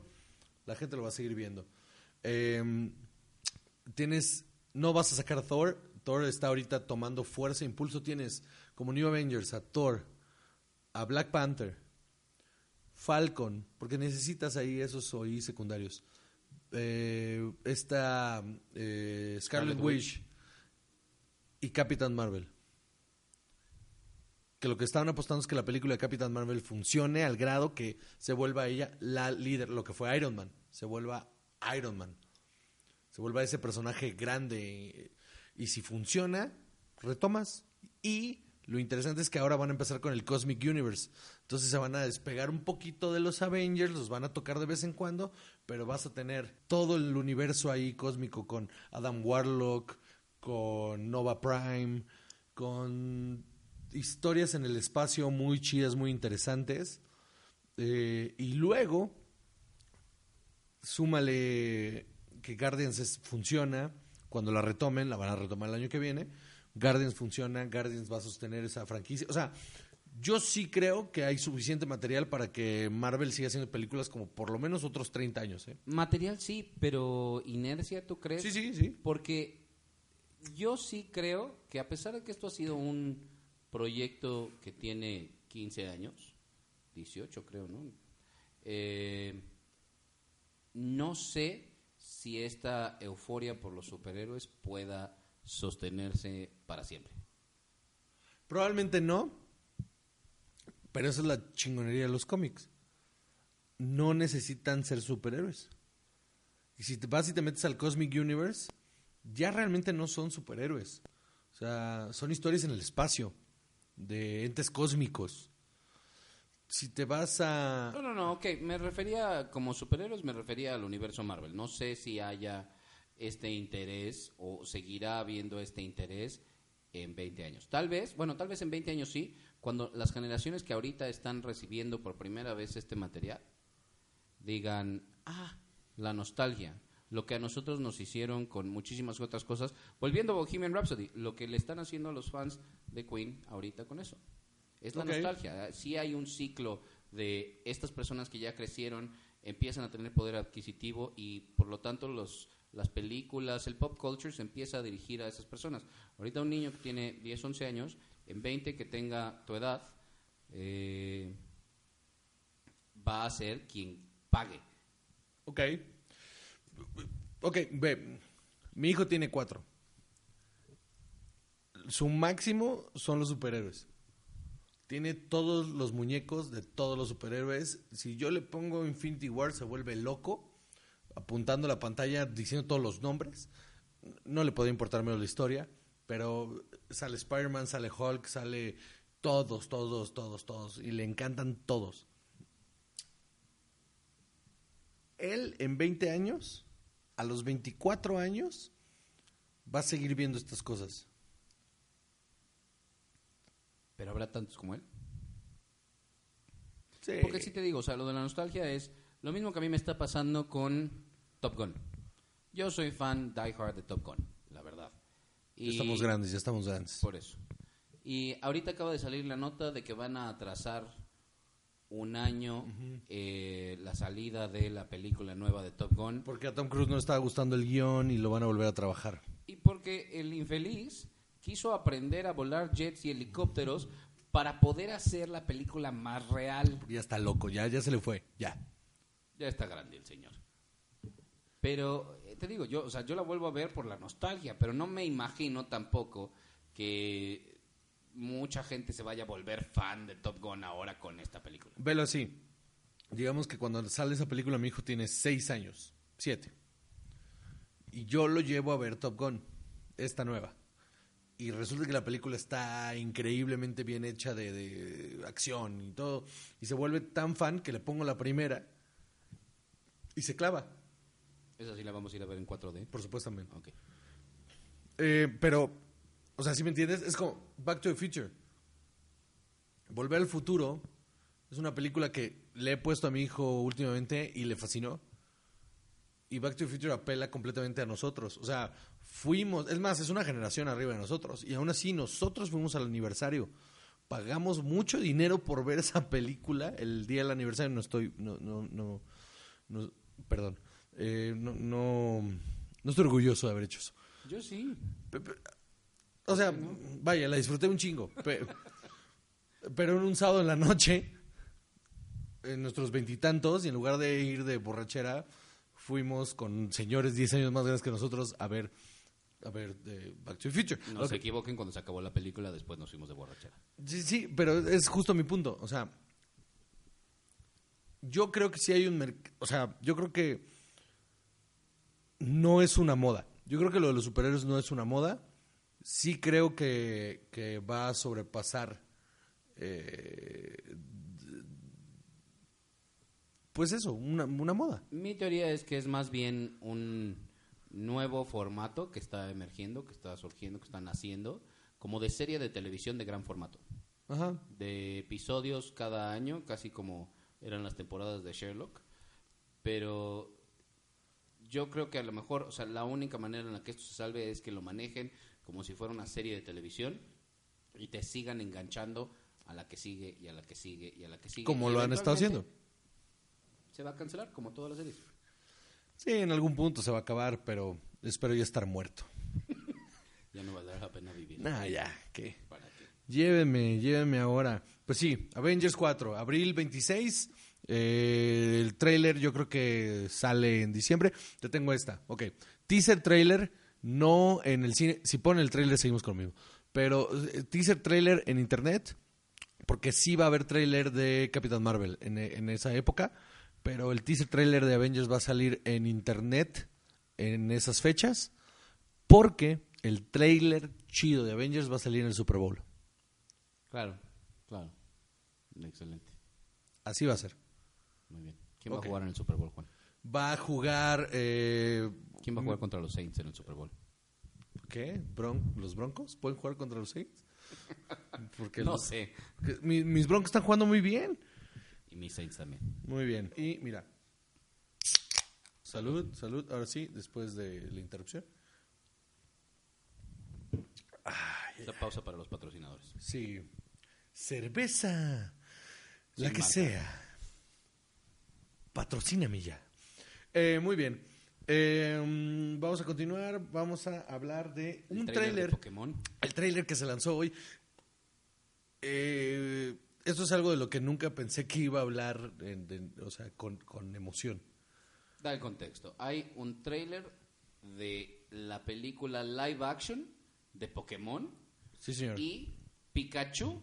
La gente lo va a seguir viendo. Eh, tienes, no vas a sacar a Thor. Thor está ahorita tomando fuerza impulso. Tienes como New Avengers a Thor, a Black Panther, Falcon, porque necesitas ahí esos OI secundarios. Eh, esta eh, Scarlet, Scarlet Witch y Captain Marvel. Que lo que estaban apostando es que la película de Captain Marvel funcione al grado que se vuelva ella la líder, lo que fue Iron Man, se vuelva Iron Man. Se vuelva ese personaje grande. Y si funciona, retomas. Y lo interesante es que ahora van a empezar con el Cosmic Universe. Entonces se van a despegar un poquito de los Avengers, los van a tocar de vez en cuando, pero vas a tener todo el universo ahí cósmico con Adam Warlock, con Nova Prime, con historias en el espacio muy chidas, muy interesantes. Eh, y luego, súmale que Guardians funciona, cuando la retomen, la van a retomar el año que viene. Guardians funciona, Guardians va a sostener esa franquicia. O sea, yo sí creo que hay suficiente material para que Marvel siga haciendo películas como por lo menos otros 30 años. ¿eh? Material sí, pero inercia, ¿tú crees? Sí, sí, sí. Porque yo sí creo que a pesar de que esto ha sido un proyecto que tiene 15 años, 18 creo, ¿no? Eh, no sé si esta euforia por los superhéroes pueda sostenerse para siempre. Probablemente no, pero esa es la chingonería de los cómics. No necesitan ser superhéroes. Y si te vas y te metes al Cosmic Universe, ya realmente no son superhéroes. O sea, son historias en el espacio, de entes cósmicos. Si te vas a... No, no, no, ok, me refería como superhéroes, me refería al universo Marvel. No sé si haya este interés o seguirá habiendo este interés en 20 años. Tal vez, bueno, tal vez en 20 años sí, cuando las generaciones que ahorita están recibiendo por primera vez este material digan, ah, la nostalgia, lo que a nosotros nos hicieron con muchísimas otras cosas, volviendo a Bohemian Rhapsody, lo que le están haciendo a los fans de Queen ahorita con eso. Es la nostalgia. Sí hay un ciclo de estas personas que ya crecieron, empiezan a tener poder adquisitivo y por lo tanto los, las películas, el pop culture se empieza a dirigir a esas personas. Ahorita un niño que tiene 10, 11 años, en 20 que tenga tu edad, eh, va a ser quien pague. Ok. Ok, ve. Mi hijo tiene cuatro. Su máximo son los superhéroes. Tiene todos los muñecos de todos los superhéroes. Si yo le pongo Infinity War, se vuelve loco, apuntando la pantalla, diciendo todos los nombres. No le puede importar menos la historia, pero sale Spider-Man, sale Hulk, sale todos, todos, todos, todos. Y le encantan todos. Él en 20 años, a los 24 años, va a seguir viendo estas cosas. Pero habrá tantos como él. Sí. Porque sí te digo, o sea, lo de la nostalgia es lo mismo que a mí me está pasando con Top Gun. Yo soy fan die hard de Top Gun, la verdad. Ya estamos grandes, ya estamos grandes. Por eso. Y ahorita acaba de salir la nota de que van a atrasar un año eh, la salida de la película nueva de Top Gun. Porque a Tom Cruise no le estaba gustando el guion y lo van a volver a trabajar. Y porque el infeliz quiso aprender a volar jets y helicópteros para poder hacer la película más real. Ya está loco, ya, ya se le fue, ya. Ya está grande el señor. Pero eh, te digo, yo, o sea, yo la vuelvo a ver por la nostalgia, pero no me imagino tampoco que mucha gente se vaya a volver fan de Top Gun ahora con esta película. Velo así. Digamos que cuando sale esa película mi hijo tiene seis años, siete. Y yo lo llevo a ver Top Gun, esta nueva. Y resulta que la película está increíblemente bien hecha de, de acción y todo. Y se vuelve tan fan que le pongo la primera y se clava, Esa sí la vamos a ir a ver en 4D. por supuestamente. Ok. Eh, pero, o sea, si me entiendes, es como Back to the Future. Volver al futuro es una película que le he puesto a mi hijo últimamente y le fascinó. Y Back to the Future apela completamente a nosotros. O sea, fuimos, es más, es una generación arriba de nosotros. Y aún así, nosotros fuimos al aniversario. Pagamos mucho dinero por ver esa película. El día del aniversario no estoy, no, no, no, no- perdón. Eh, no, no, No estoy orgulloso de haber hecho eso. Yo sí. O sea, vaya, la disfruté un chingo. pe- Pero en un sábado en la noche, en nuestros veintitantos, y, en lugar de ir de borrachera, fuimos con señores 10 años más grandes que nosotros a ver, a ver eh, Back to the Future. No se que- equivoquen, cuando se acabó la película, después nos fuimos de borrachera. Sí, sí, pero es justo mi punto. O sea, yo creo que sí hay un O sea, yo creo que no es una moda. Yo creo que lo de los superhéroes no es una moda. Sí creo que, que va a sobrepasar. eh, pues eso, una, una moda. Mi teoría es que es más bien un nuevo formato que está emergiendo, que está surgiendo, que está naciendo, como de serie de televisión de gran formato. Ajá. de episodios cada año, casi como eran las temporadas de Sherlock. Pero yo creo que a lo mejor, o sea, la única manera en la que esto se salve es que lo manejen como si fuera una serie de televisión y te sigan enganchando a la que sigue y a la que sigue y a la que sigue. Como lo han estado haciendo. Se va a cancelar, como todas las series. Sí, en algún punto se va a acabar, pero espero ya estar muerto. Ya no valdrá la pena vivir. Nah, ya, ¿qué? ¿Para? Llévenme, llévenme ahora. Pues sí, Avengers 4, abril 26. eh, el trailer yo creo que sale en diciembre. Te tengo esta. Ok. Teaser trailer, no en el cine. Si ponen el trailer, seguimos conmigo. Pero eh, teaser trailer en internet, porque sí va a haber trailer de Capitán Marvel en, en esa época. Pero el teaser trailer de Avengers va a salir en internet en esas fechas. Porque el trailer chido de Avengers va a salir en el Super Bowl. Claro, claro. Excelente. Así va a ser. Muy bien. ¿Quién va a jugar en el Super Bowl, Juan? Va a jugar. Eh, ¿Quién va a jugar contra los Saints en el Super Bowl? ¿Qué? Bron- ¿Los Broncos? ¿Pueden jugar contra los Saints? Porque No los- sé. mis Broncos están jugando muy bien. Y mis Saints también. Muy bien. Y mira. Salud, salud. Ahora sí, después de la interrupción. Esta pausa para los patrocinadores. Sí. Cerveza. La Sin que marca. sea. Patrocíname ya. Eh, muy bien. Eh, mm, vamos a continuar. Vamos a hablar de un tráiler de tráiler. Pokémon. El tráiler que se lanzó hoy. eh, esto es algo de lo que nunca pensé que iba a hablar, en- de- o sea, con, con emoción. Da el contexto. Hay un tráiler de la película live action de Pokémon Sí, señor. y Pikachu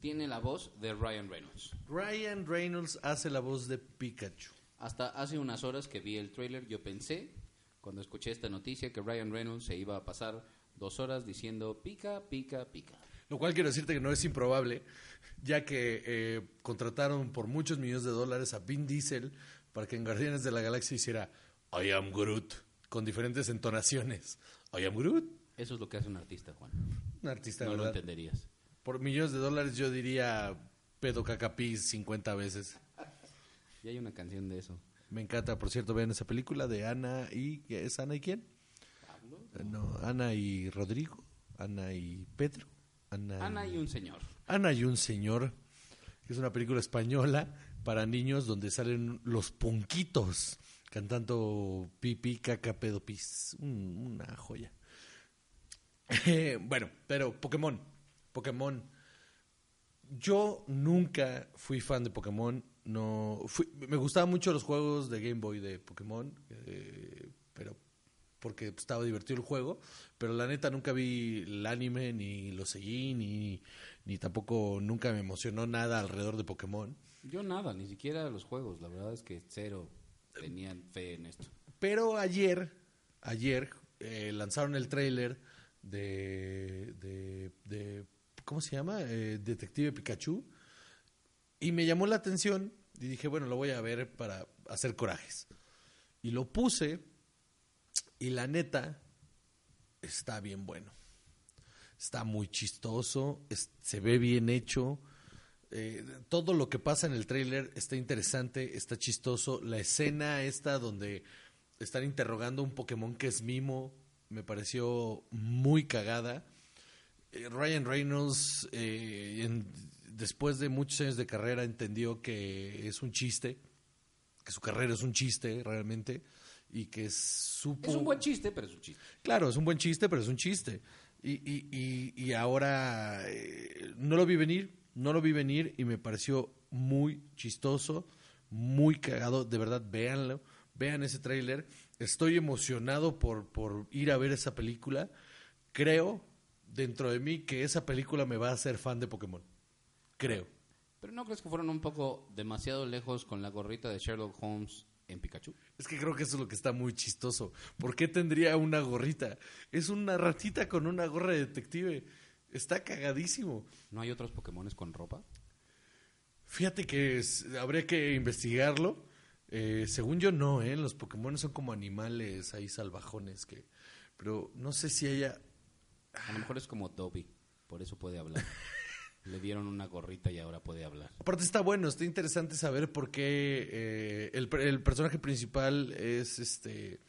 tiene la voz de Ryan Reynolds. Ryan Reynolds hace la voz de Pikachu. Hasta hace unas horas que vi el tráiler yo pensé, cuando escuché esta noticia, que Ryan Reynolds se iba a pasar dos horas diciendo pica, pica, pica. Lo cual quiero decirte que no es improbable, ya que eh, contrataron por muchos millones de dólares a Vin Diesel para que en Guardianes de la Galaxia hiciera I am Groot, con diferentes entonaciones. I am Groot, Eso es lo que hace un artista, Juan. un artista, no lo ¿verdad? entenderías. Por millones de dólares yo diría pedo cacapis 50 veces. Y hay una canción de eso. Me encanta, por cierto, vean esa película de Ana y... ¿Es Ana y quién? ¿Pablo? Eh, No, Ana y Rodrigo, Ana y Pedro. Ana, Ana y un señor. Ana y un señor, que es una película española para niños donde salen los ponquitos cantando pipi, caca, pedo, pis. Un- una joya. Eh, bueno, pero Pokémon. Pokémon. Yo nunca fui fan de Pokémon. No, fui- me gustaban mucho los juegos de Game Boy de Pokémon, eh, pero porque estaba divertido el juego. Pero la neta nunca vi el anime, ni lo seguí, ni, ni tampoco nunca me emocionó nada alrededor de Pokémon. Yo nada, ni siquiera los juegos. La verdad es que cero tenían fe en esto. Pero ayer, ayer eh, lanzaron el tráiler de, de, de- ¿cómo se llama? Eh, Detective Pikachu. Y me llamó la atención y dije, bueno, lo voy a ver para hacer corajes. Y lo puse y la neta está bien bueno. Está muy chistoso, es- se ve bien hecho. Eh, todo lo que pasa en el tráiler está interesante, está chistoso. La escena esta donde están interrogando a un Pokémon que es Mimo me pareció muy cagada. Eh, Ryan Reynolds, eh, en- después de muchos años de carrera, entendió que es un chiste, que su carrera es un chiste realmente, y que supo... Es un buen chiste, pero es un chiste. Claro, es un buen chiste, pero es un chiste. Y, y, y, y ahora eh, no lo vi venir, no lo vi venir y me pareció muy chistoso, muy cagado. De verdad, véanlo, vean ese tráiler. Estoy emocionado por, por ir a ver esa película. Creo dentro de mí que esa película me va a hacer fan de Pokémon. Creo. Pero ¿no crees que fueron un poco demasiado lejos con la gorrita de Sherlock Holmes en Pikachu? Es que creo que eso es lo que está muy chistoso. ¿Por qué tendría una gorrita? Es una ratita con una gorra de detective. Está cagadísimo. ¿No hay otros Pokémones con ropa? Fíjate que es- habría que investigarlo. Eh, según yo no, ¿eh? Los Pokémon son como animales ahí salvajones que... Pero no sé si haya... A lo mejor es como Dobby, por eso puede hablar. Le dieron una gorrita y ahora puede hablar. Aparte está bueno, está interesante saber por qué eh, el, per- el personaje principal es este...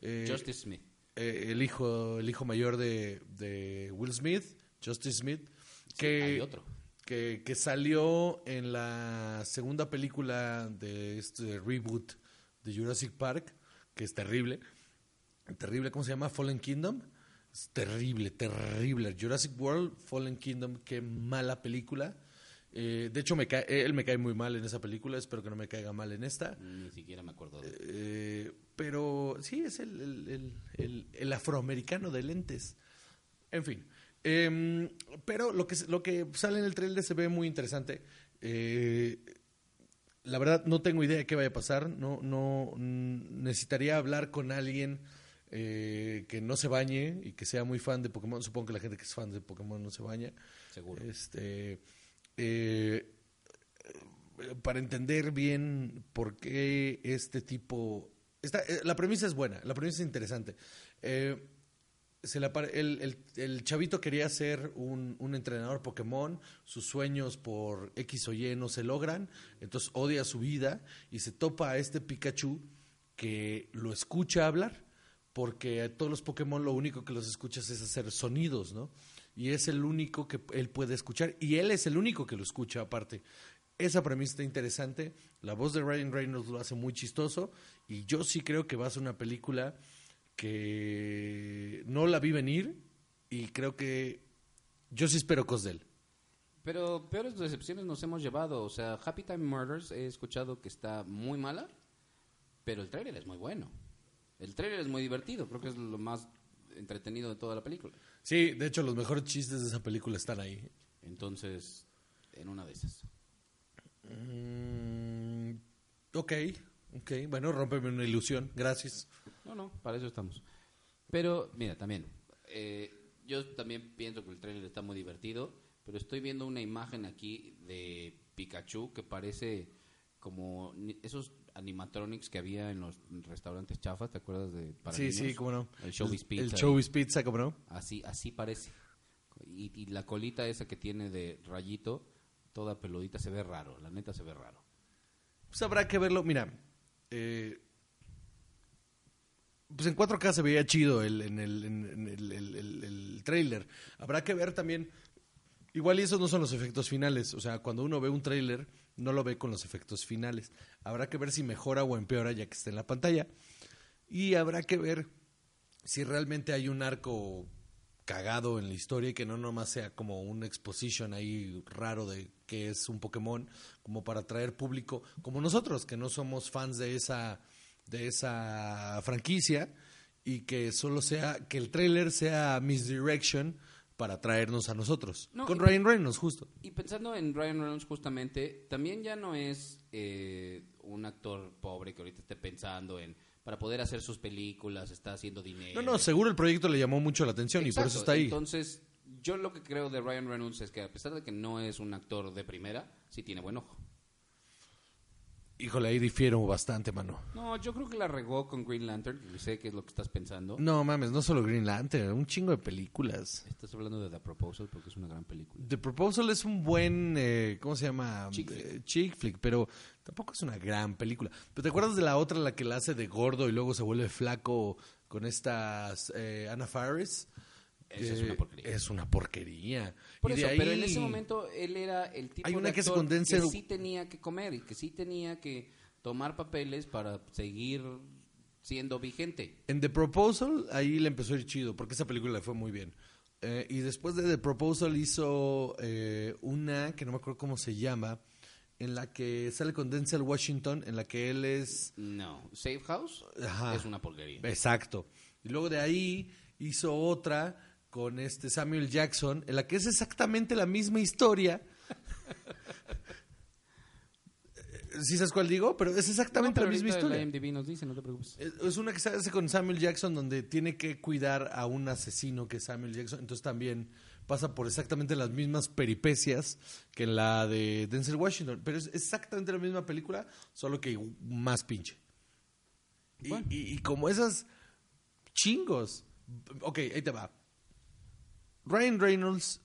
eh, Justice Smith. eh, el hijo el hijo mayor de, de Will Smith, Justice Smith, que, hay otro. que, que salió en la segunda película de este reboot de Jurassic Park, que es terrible. Terrible, ¿cómo se llama? Fallen Kingdom. Es terrible, terrible. Jurassic World, Fallen Kingdom, qué mala película. Eh, de hecho, me cae, él me cae muy mal en esa película, espero que no me caiga mal en esta. Ni siquiera me acuerdo de él. Eh, pero sí, es el, el- el- el- afroamericano de lentes. En fin. Em, pero lo que, lo que sale en el trailer se ve muy interesante. Eh, la verdad, no tengo idea de qué vaya a pasar. No, no mm, necesitaría hablar con alguien eh, que no se bañe y que sea muy fan de Pokémon. Supongo que la gente que es fan de Pokémon no se baña. Seguro. Este, eh, para entender bien por qué este tipo... Está, eh, la premisa es buena, la premisa es interesante. Eh, se el, el- el chavito quería ser un, un entrenador Pokémon, sus sueños por X o Y no se logran, entonces odia su vida y se topa a este Pikachu que lo escucha hablar, porque a todos los Pokémon lo único que los escuchas es hacer sonidos, ¿no? Y es el único que él puede escuchar, y él es el único que lo escucha aparte. Esa premisa está interesante, la voz de Ryan Reynolds lo hace muy chistoso, y yo sí creo que va a ser una película que no la vi venir, y creo que yo sí espero cosas de él. Pero peores decepciones nos hemos llevado. O sea, Happy Time Murders he escuchado que está muy mala, pero el trailer es muy bueno. El trailer es muy divertido. Creo que es lo más entretenido de toda la película. Sí, de hecho los mejores chistes de esa película están ahí. Entonces, en una de esas. Mm, ok, ok, bueno, rómpeme una ilusión, gracias. No, no, para eso estamos. Pero, mira, también, eh, yo también pienso que el trailer está muy divertido, pero estoy viendo una imagen aquí de Pikachu que parece como esos animatronics que había en los restaurantes chafas, ¿te acuerdas de para sí, sí, cómo no. El Showbiz Pizza. El Showbiz Pizza, cómo no. Así, así parece. Y, y la colita esa que tiene de rayito, toda peludita, se ve raro, la neta se ve raro. Pues habrá que verlo, mira, eh, pues en 4K se veía chido el, en el, en- en el, el- el- el trailer. Habrá que ver también, igual y esos no son los efectos finales, o sea, cuando uno ve un trailer no lo ve con los efectos finales. Habrá que ver si mejora o empeora ya que está en la pantalla. Y habrá que ver si realmente hay un arco cagado en la historia y que no nomás sea como un exposition ahí raro de que es un Pokémon, como para atraer público, como nosotros, que no somos fans de esa, de esa franquicia, y que solo sea, que el trailer sea misdirection para atraernos a nosotros. No, Con Ryan Reynolds, justo. Y pensando en Ryan Reynolds justamente, también ya no es eh, un actor pobre que ahorita esté pensando en, para poder hacer sus películas, está haciendo dinero. No, no, seguro el proyecto le llamó mucho la atención y por eso está ahí. Entonces, yo lo que creo de Ryan Reynolds es que a pesar de que no es un actor de primera, sí tiene buen ojo. Híjole, ahí difiero bastante, mano. No, yo creo que la regó con Green Lantern, que sé que es lo que estás pensando. No mames, no solo Green Lantern, un chingo de películas. Estás hablando de The Proposal porque es una gran película. The Proposal es un buen, eh, ¿cómo se llama? Chick Eh, flick. chick flick, pero tampoco es una gran película. ¿Pero te acuerdas de la otra, la que la hace de gordo y luego se vuelve flaco con estas eh, Anna Faris? Es una porquería. Es una porquería. Por Y eso, pero en ahí- ese momento él era el tipo Hay una de que se actor condensa- que sí tenía que comer y que sí tenía que tomar papeles para seguir siendo vigente. En The Proposal, ahí le empezó a ir chido, porque esa película le fue muy bien. Eh, y después de The Proposal hizo eh, una que no me acuerdo cómo se llama, en la que sale con Denzel Washington, en la que él es... No, Safe House Ajá. es una porquería. Exacto. Y luego de ahí hizo otra con este Samuel Jackson, en la que es exactamente la misma historia. ¿Sí sabes cuál digo? Pero es exactamente No, la misma historia. IMDb nos dice, no te preocupes. Es es una que se hace con Samuel Jackson donde tiene que cuidar a un asesino que es Samuel Jackson. Entonces también pasa por exactamente las mismas peripecias que en la de Denzel Washington. Pero es exactamente la misma película, solo que más pinche. Y- y como esas chingos. Ok, ahí te va. Ryan Reynolds,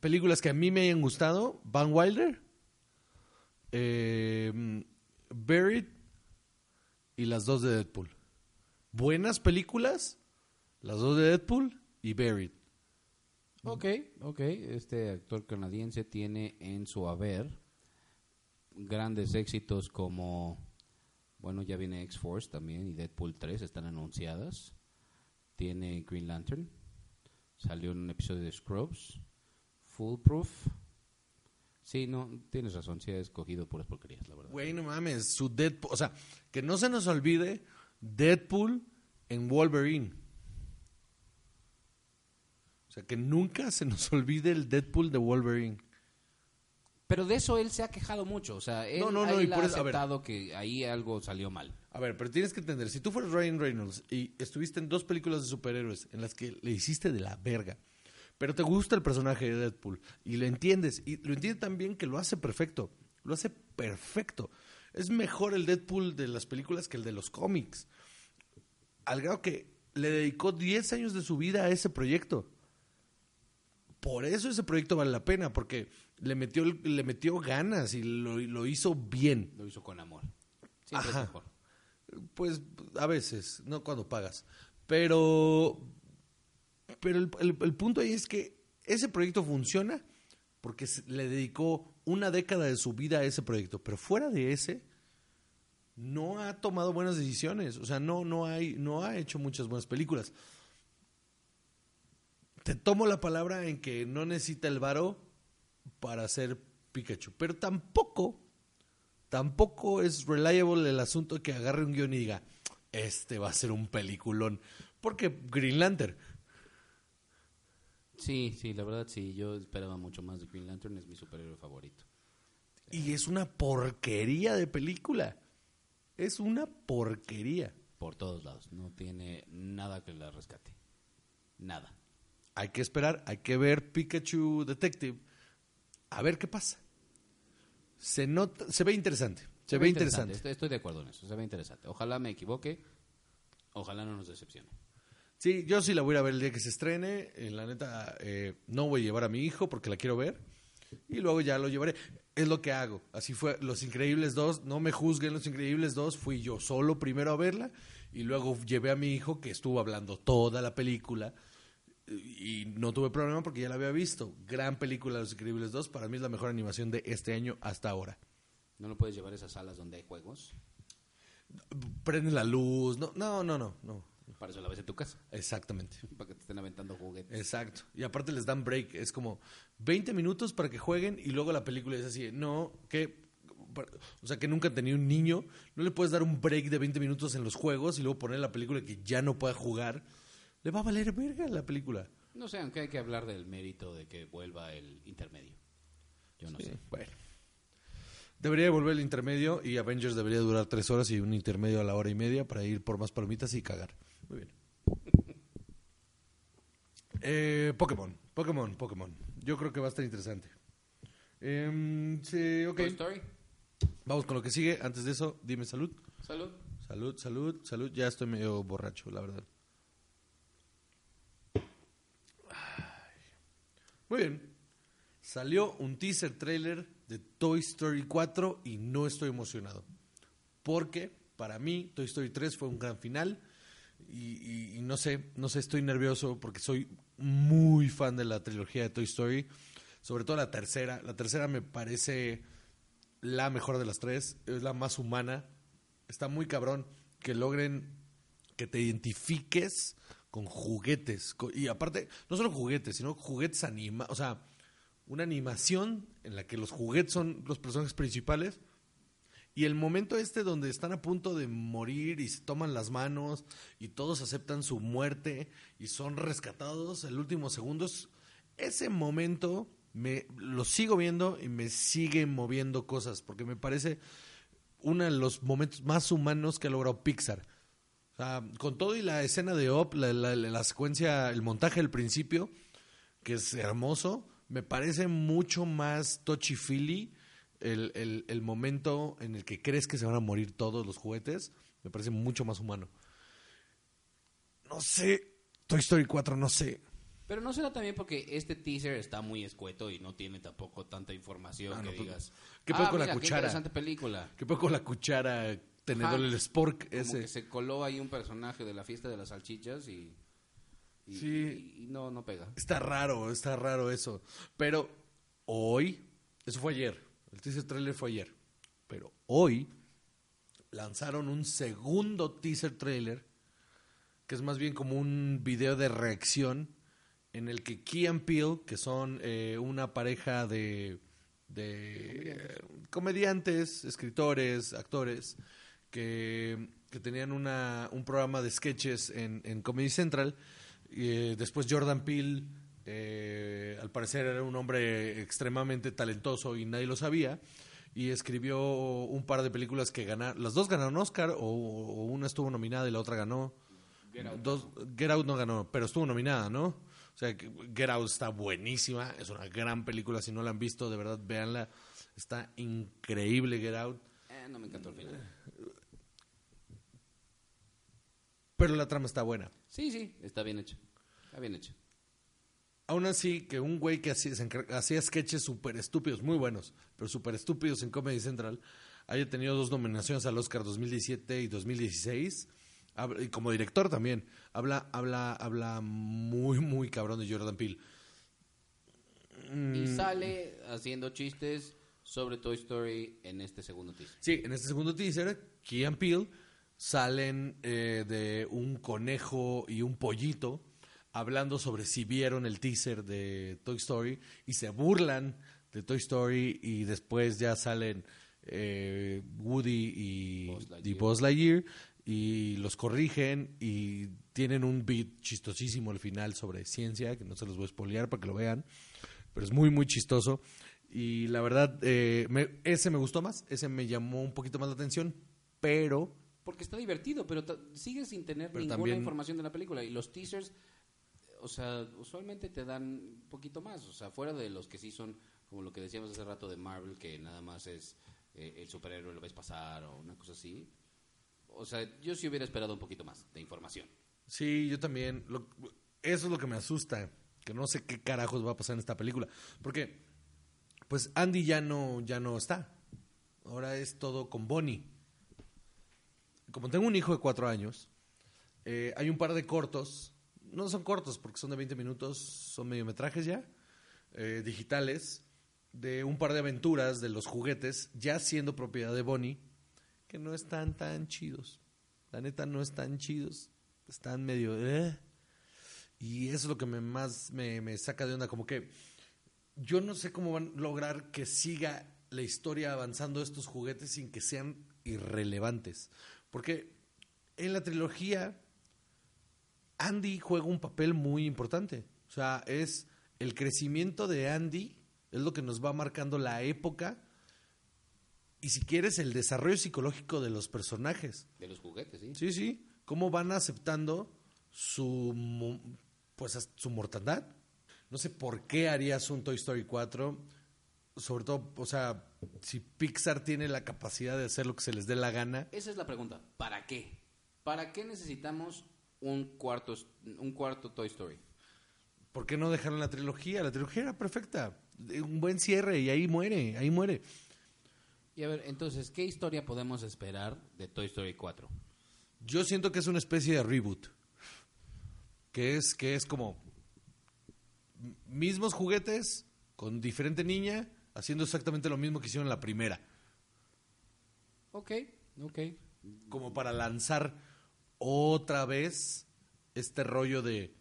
películas que a mí me hayan gustado, Van Wilder, eh, Buried y las dos de Deadpool. Buenas películas, las dos de Deadpool y Buried. Ok, ok. Este actor canadiense tiene en su haber grandes éxitos como, bueno, ya viene X-Force también y Deadpool 3 están anunciadas. Tiene Green Lantern. Salió en un episodio de Scrubs. Foolproof. Sí, no, tienes razón, sí ha escogido puras porquerías, la verdad. Güey, no mames, su Deadpool, o sea, que no se nos olvide Deadpool en Wolverine. O sea, que nunca se nos olvide el Deadpool de Wolverine. Pero de eso él se ha quejado mucho, o sea, él, No, no, no, él y por ha eso- a ver. aceptado que ahí algo salió mal. A ver, pero tienes que entender, si tú fueras Ryan Reynolds y estuviste en dos películas de superhéroes en las que le hiciste de la verga, pero te gusta el personaje de Deadpool y lo entiendes, y lo entiende también que lo hace perfecto, lo hace perfecto. Es mejor el Deadpool de las películas que el de los cómics. Al grado que le dedicó 10 años de su vida a ese proyecto. Por eso ese proyecto vale la pena, porque le metió, le metió ganas y lo, lo hizo bien. Lo hizo con amor. Siempre es Ajá. mejor. Pues a veces, no cuando pagas. Pero, pero el, el- el punto ahí es que ese proyecto funciona porque le dedicó una década de su vida a ese proyecto. Pero fuera de ese, no ha tomado buenas decisiones. O sea, no, no, hay, no ha hecho muchas buenas películas. Te tomo la palabra en que no necesita el varo para ser Pikachu. Pero tampoco tampoco es reliable el asunto que agarre un guion y diga, este va a ser un peliculón. Porque Green Lantern, Sí, sí, la verdad sí, yo esperaba mucho más de Green Lantern, es mi superhéroe favorito. y es una porquería de película. Es una porquería. Por todos lados, no tiene nada que la rescate. Nada. Hay que esperar, hay que ver Pikachu Detective, a ver qué pasa. Se nota, se ve interesante, se, ve interesante. Estoy, estoy de acuerdo en eso, se ve interesante. Ojalá me equivoque, ojalá no nos decepcione. Sí, yo sí la voy a ir a ver el día que se estrene. Eh, la neta, eh, no voy a llevar a mi hijo porque la quiero ver. Y luego ya lo llevaré. Es lo que hago. Así fue Los Increíbles 2. No me juzguen Los Increíbles 2. Fui yo solo primero a verla. Y luego llevé a mi hijo que estuvo hablando toda la película. Y no tuve problema porque ya la había visto. Gran película Los Increíbles 2. Para mí es la mejor animación de este año hasta ahora. ¿No lo puedes llevar a esas salas donde hay juegos? Prende la luz. No, no, no, no. no. Para eso la ves en tu casa, Exactamente. para que te estén aventando juguetes. Exacto. Y aparte les dan break. Es como 20 minutos para que jueguen y luego la película es así. No, que. O sea, que nunca tenido un niño. No le puedes dar un break de 20 minutos en los juegos y luego poner la película que ya no pueda jugar. Le va a valer verga la película. No sé, aunque hay que hablar del mérito de que vuelva el intermedio. Yo no Sí, sé. Bueno. Debería volver el intermedio y Avengers debería durar tres horas y un intermedio a la hora y media para ir por más palomitas y cagar. Muy bien. Eh, Pokémon, Pokémon, Pokémon. Yo creo que va a estar interesante. Em, sí, ok. Toy Story. Vamos con lo que sigue. Antes de eso, dime salud. Salud. Salud, salud, salud. Ya estoy medio borracho, la verdad. Muy bien. Salió un teaser trailer de Toy Story 4 y no estoy emocionado. Porque para mí Toy Story 3 fue un gran final y, y- no sé, no sé, estoy nervioso porque soy muy fan de la trilogía de Toy Story, sobre todo la tercera. La tercera me parece la mejor de las tres, es la más humana. Está muy cabrón que logren que te identifiques con juguetes. Y aparte, no solo juguetes, sino juguetes anima, o sea, una animación en la que los juguetes son los personajes principales. Y el momento este donde están a punto de morir y se toman las manos y todos aceptan su muerte y son rescatados el último segundo, es- ese momento me lo sigo viendo y me sigue moviendo cosas porque me parece uno de los momentos más humanos que ha logrado Pixar. O sea, con todo y la escena de Op, la, la- la secuencia, el montaje del principio, que es hermoso, me parece mucho más touchy-feely el, el- el momento en el que crees que se van a morir todos los juguetes. Me parece mucho más humano. No sé, Toy Story 4, no sé. Pero no será también porque este teaser está muy escueto y no tiene tampoco tanta información Ah, que no, pues, digas. ¿qué pedo "Ah, la mira, qué cuchara?" interesante película. ¿Qué poco la cuchara, tenedor, Ajá. el spork Como ese? que se coló ahí un personaje de la fiesta de las salchichas y, y, Sí. y- y no, no pega. Está raro, está raro eso. Pero hoy, eso fue ayer, el teaser trailer fue ayer, pero hoy lanzaron un segundo teaser trailer que es más bien como un video de reacción en el que Key and Peele, que son eh, una pareja de, de eh, comediantes, escritores, actores, que, que tenían una, un programa de sketches en, en Comedy Central. Y, eh, después Jordan Peele, eh, al parecer era un hombre extremadamente talentoso y nadie lo sabía. Y escribió un par de películas que ganaron. Las dos ganaron Oscar, o, o una estuvo nominada y la otra ganó. Get Out. Dos, Get Out no ganó, pero estuvo nominada, ¿no? O sea, Get Out está buenísima, es una gran película, si no la han visto, de verdad, véanla. Está increíble Get Out. Eh, no me encantó el final. Pero la trama está buena. Sí, sí, está bien hecho. Está bien hecho. Aún así, que un güey que hacía, sketches súper estúpidos, muy buenos, pero súper estúpidos en Comedy Central, haya tenido dos nominaciones al Oscar 2017 y 2016, habla- y como director también, habla, habla, habla muy, muy cabrón de Jordan Peele. Mm. Y sale haciendo chistes sobre Toy Story en este segundo teaser. Sí, en este segundo teaser, Key and Peele salen eh, de un conejo y un pollito hablando sobre si vieron el teaser de Toy Story y se burlan de Toy Story y después ya salen eh, Woody y Buzz Lightyear. y Buzz Lightyear y los corrigen y tienen un beat chistosísimo al final sobre ciencia, que no se los voy a spoilear para que lo vean, pero es muy, muy chistoso. Y la verdad, eh, me- ese me gustó más, ese me llamó un poquito más la atención, pero Porque está divertido, pero sigues sin tener Pero ninguna también- información de la película. Y los teasers, o sea, usualmente te dan un poquito más. O sea, fuera de los que sí son, como lo que decíamos hace rato de Marvel, que nada más es eh, el superhéroe lo ves pasar o una cosa así. O sea, yo sí hubiera esperado un poquito más de información. sí, yo también, lo- eso es lo que me asusta, que no sé qué carajos va a pasar en esta película, porque pues Andy ya no, ya no está, ahora es todo con Bonnie. Como tengo un hijo de cuatro años, eh, hay un par de cortos, no son cortos porque son de 20 minutos, son mediometrajes ya, eh, digitales, de un par de aventuras de los juguetes, ya siendo propiedad de Bonnie, que no están tan chidos. La neta no están chidos, están medio... eh. Y eso es lo que me más me, me saca de onda, como que yo no sé cómo van a lograr que siga la historia avanzando estos juguetes sin que sean irrelevantes. Porque en la trilogía Andy juega un papel muy importante. O sea, es el crecimiento de Andy, es lo que nos va marcando la época y si quieres el desarrollo psicológico de los personajes. De los juguetes, sí. Sí, sí. Cómo van aceptando su, pues, su mortandad. No sé por qué harías un Toy Story 4. Sobre todo, o sea, si Pixar tiene la capacidad de hacer lo que se les dé la gana. Esa es la pregunta. ¿Para qué? ¿Para qué necesitamos un cuarto, un cuarto Toy Story? ¿Por qué no dejarlo en la trilogía? La trilogía era perfecta. Un buen cierre y ahí muere, ahí muere. Y a ver, entonces, ¿qué historia podemos esperar de Toy Story 4? Yo siento que es una especie de reboot. Que es, que es como mismos juguetes con diferente niña haciendo exactamente lo mismo que hicieron en la primera. Ok, ok. Como para lanzar otra vez este rollo de,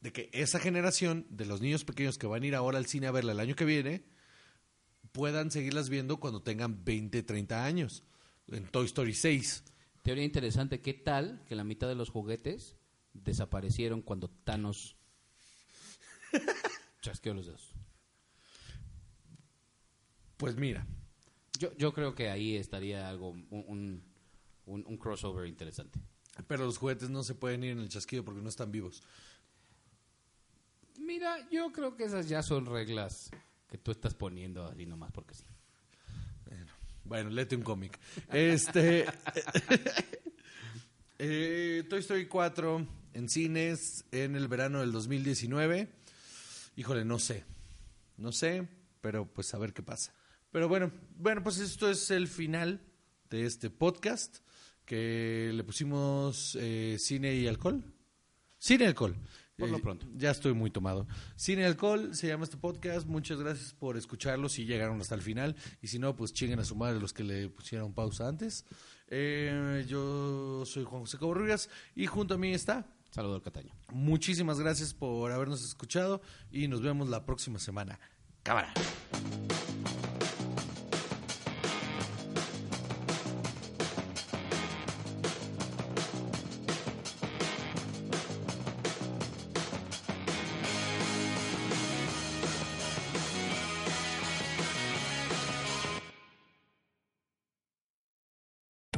de que esa generación de los niños pequeños que van a ir ahora al cine a verla el año que viene puedan seguirlas viendo cuando tengan 20, 30 años. En Toy Story 6. Teoría interesante, ¿qué tal que la mitad de los juguetes desaparecieron cuando Thanos chasqueó los dedos? Pues mira, Yo, yo creo que ahí estaría algo, un, un, crossover interesante. pero los juguetes no se pueden ir en el chasquido porque no están vivos. Mira, yo creo que esas ya son reglas que tú estás poniendo así nomás porque sí. Bueno, léete un cómic. Este. eh, Toy Story 4 en cines en el verano del 2019. Híjole, no sé. No sé, pero pues a ver qué pasa. Pero bueno, bueno, pues esto es el final de este podcast que le pusimos eh, cine y alcohol. Cine y alcohol. Por lo Eh, pronto. Ya estoy muy tomado. Cine y alcohol se llama este podcast. Muchas gracias por escucharlo si llegaron hasta el final. Y si no, pues chinguen a su madre los que le pusieron pausa antes. Eh, yo soy Juan José Coborrubias y junto a mí está. Saludo al Cataño. Muchísimas gracias por habernos escuchado y nos vemos la próxima semana. Cámara.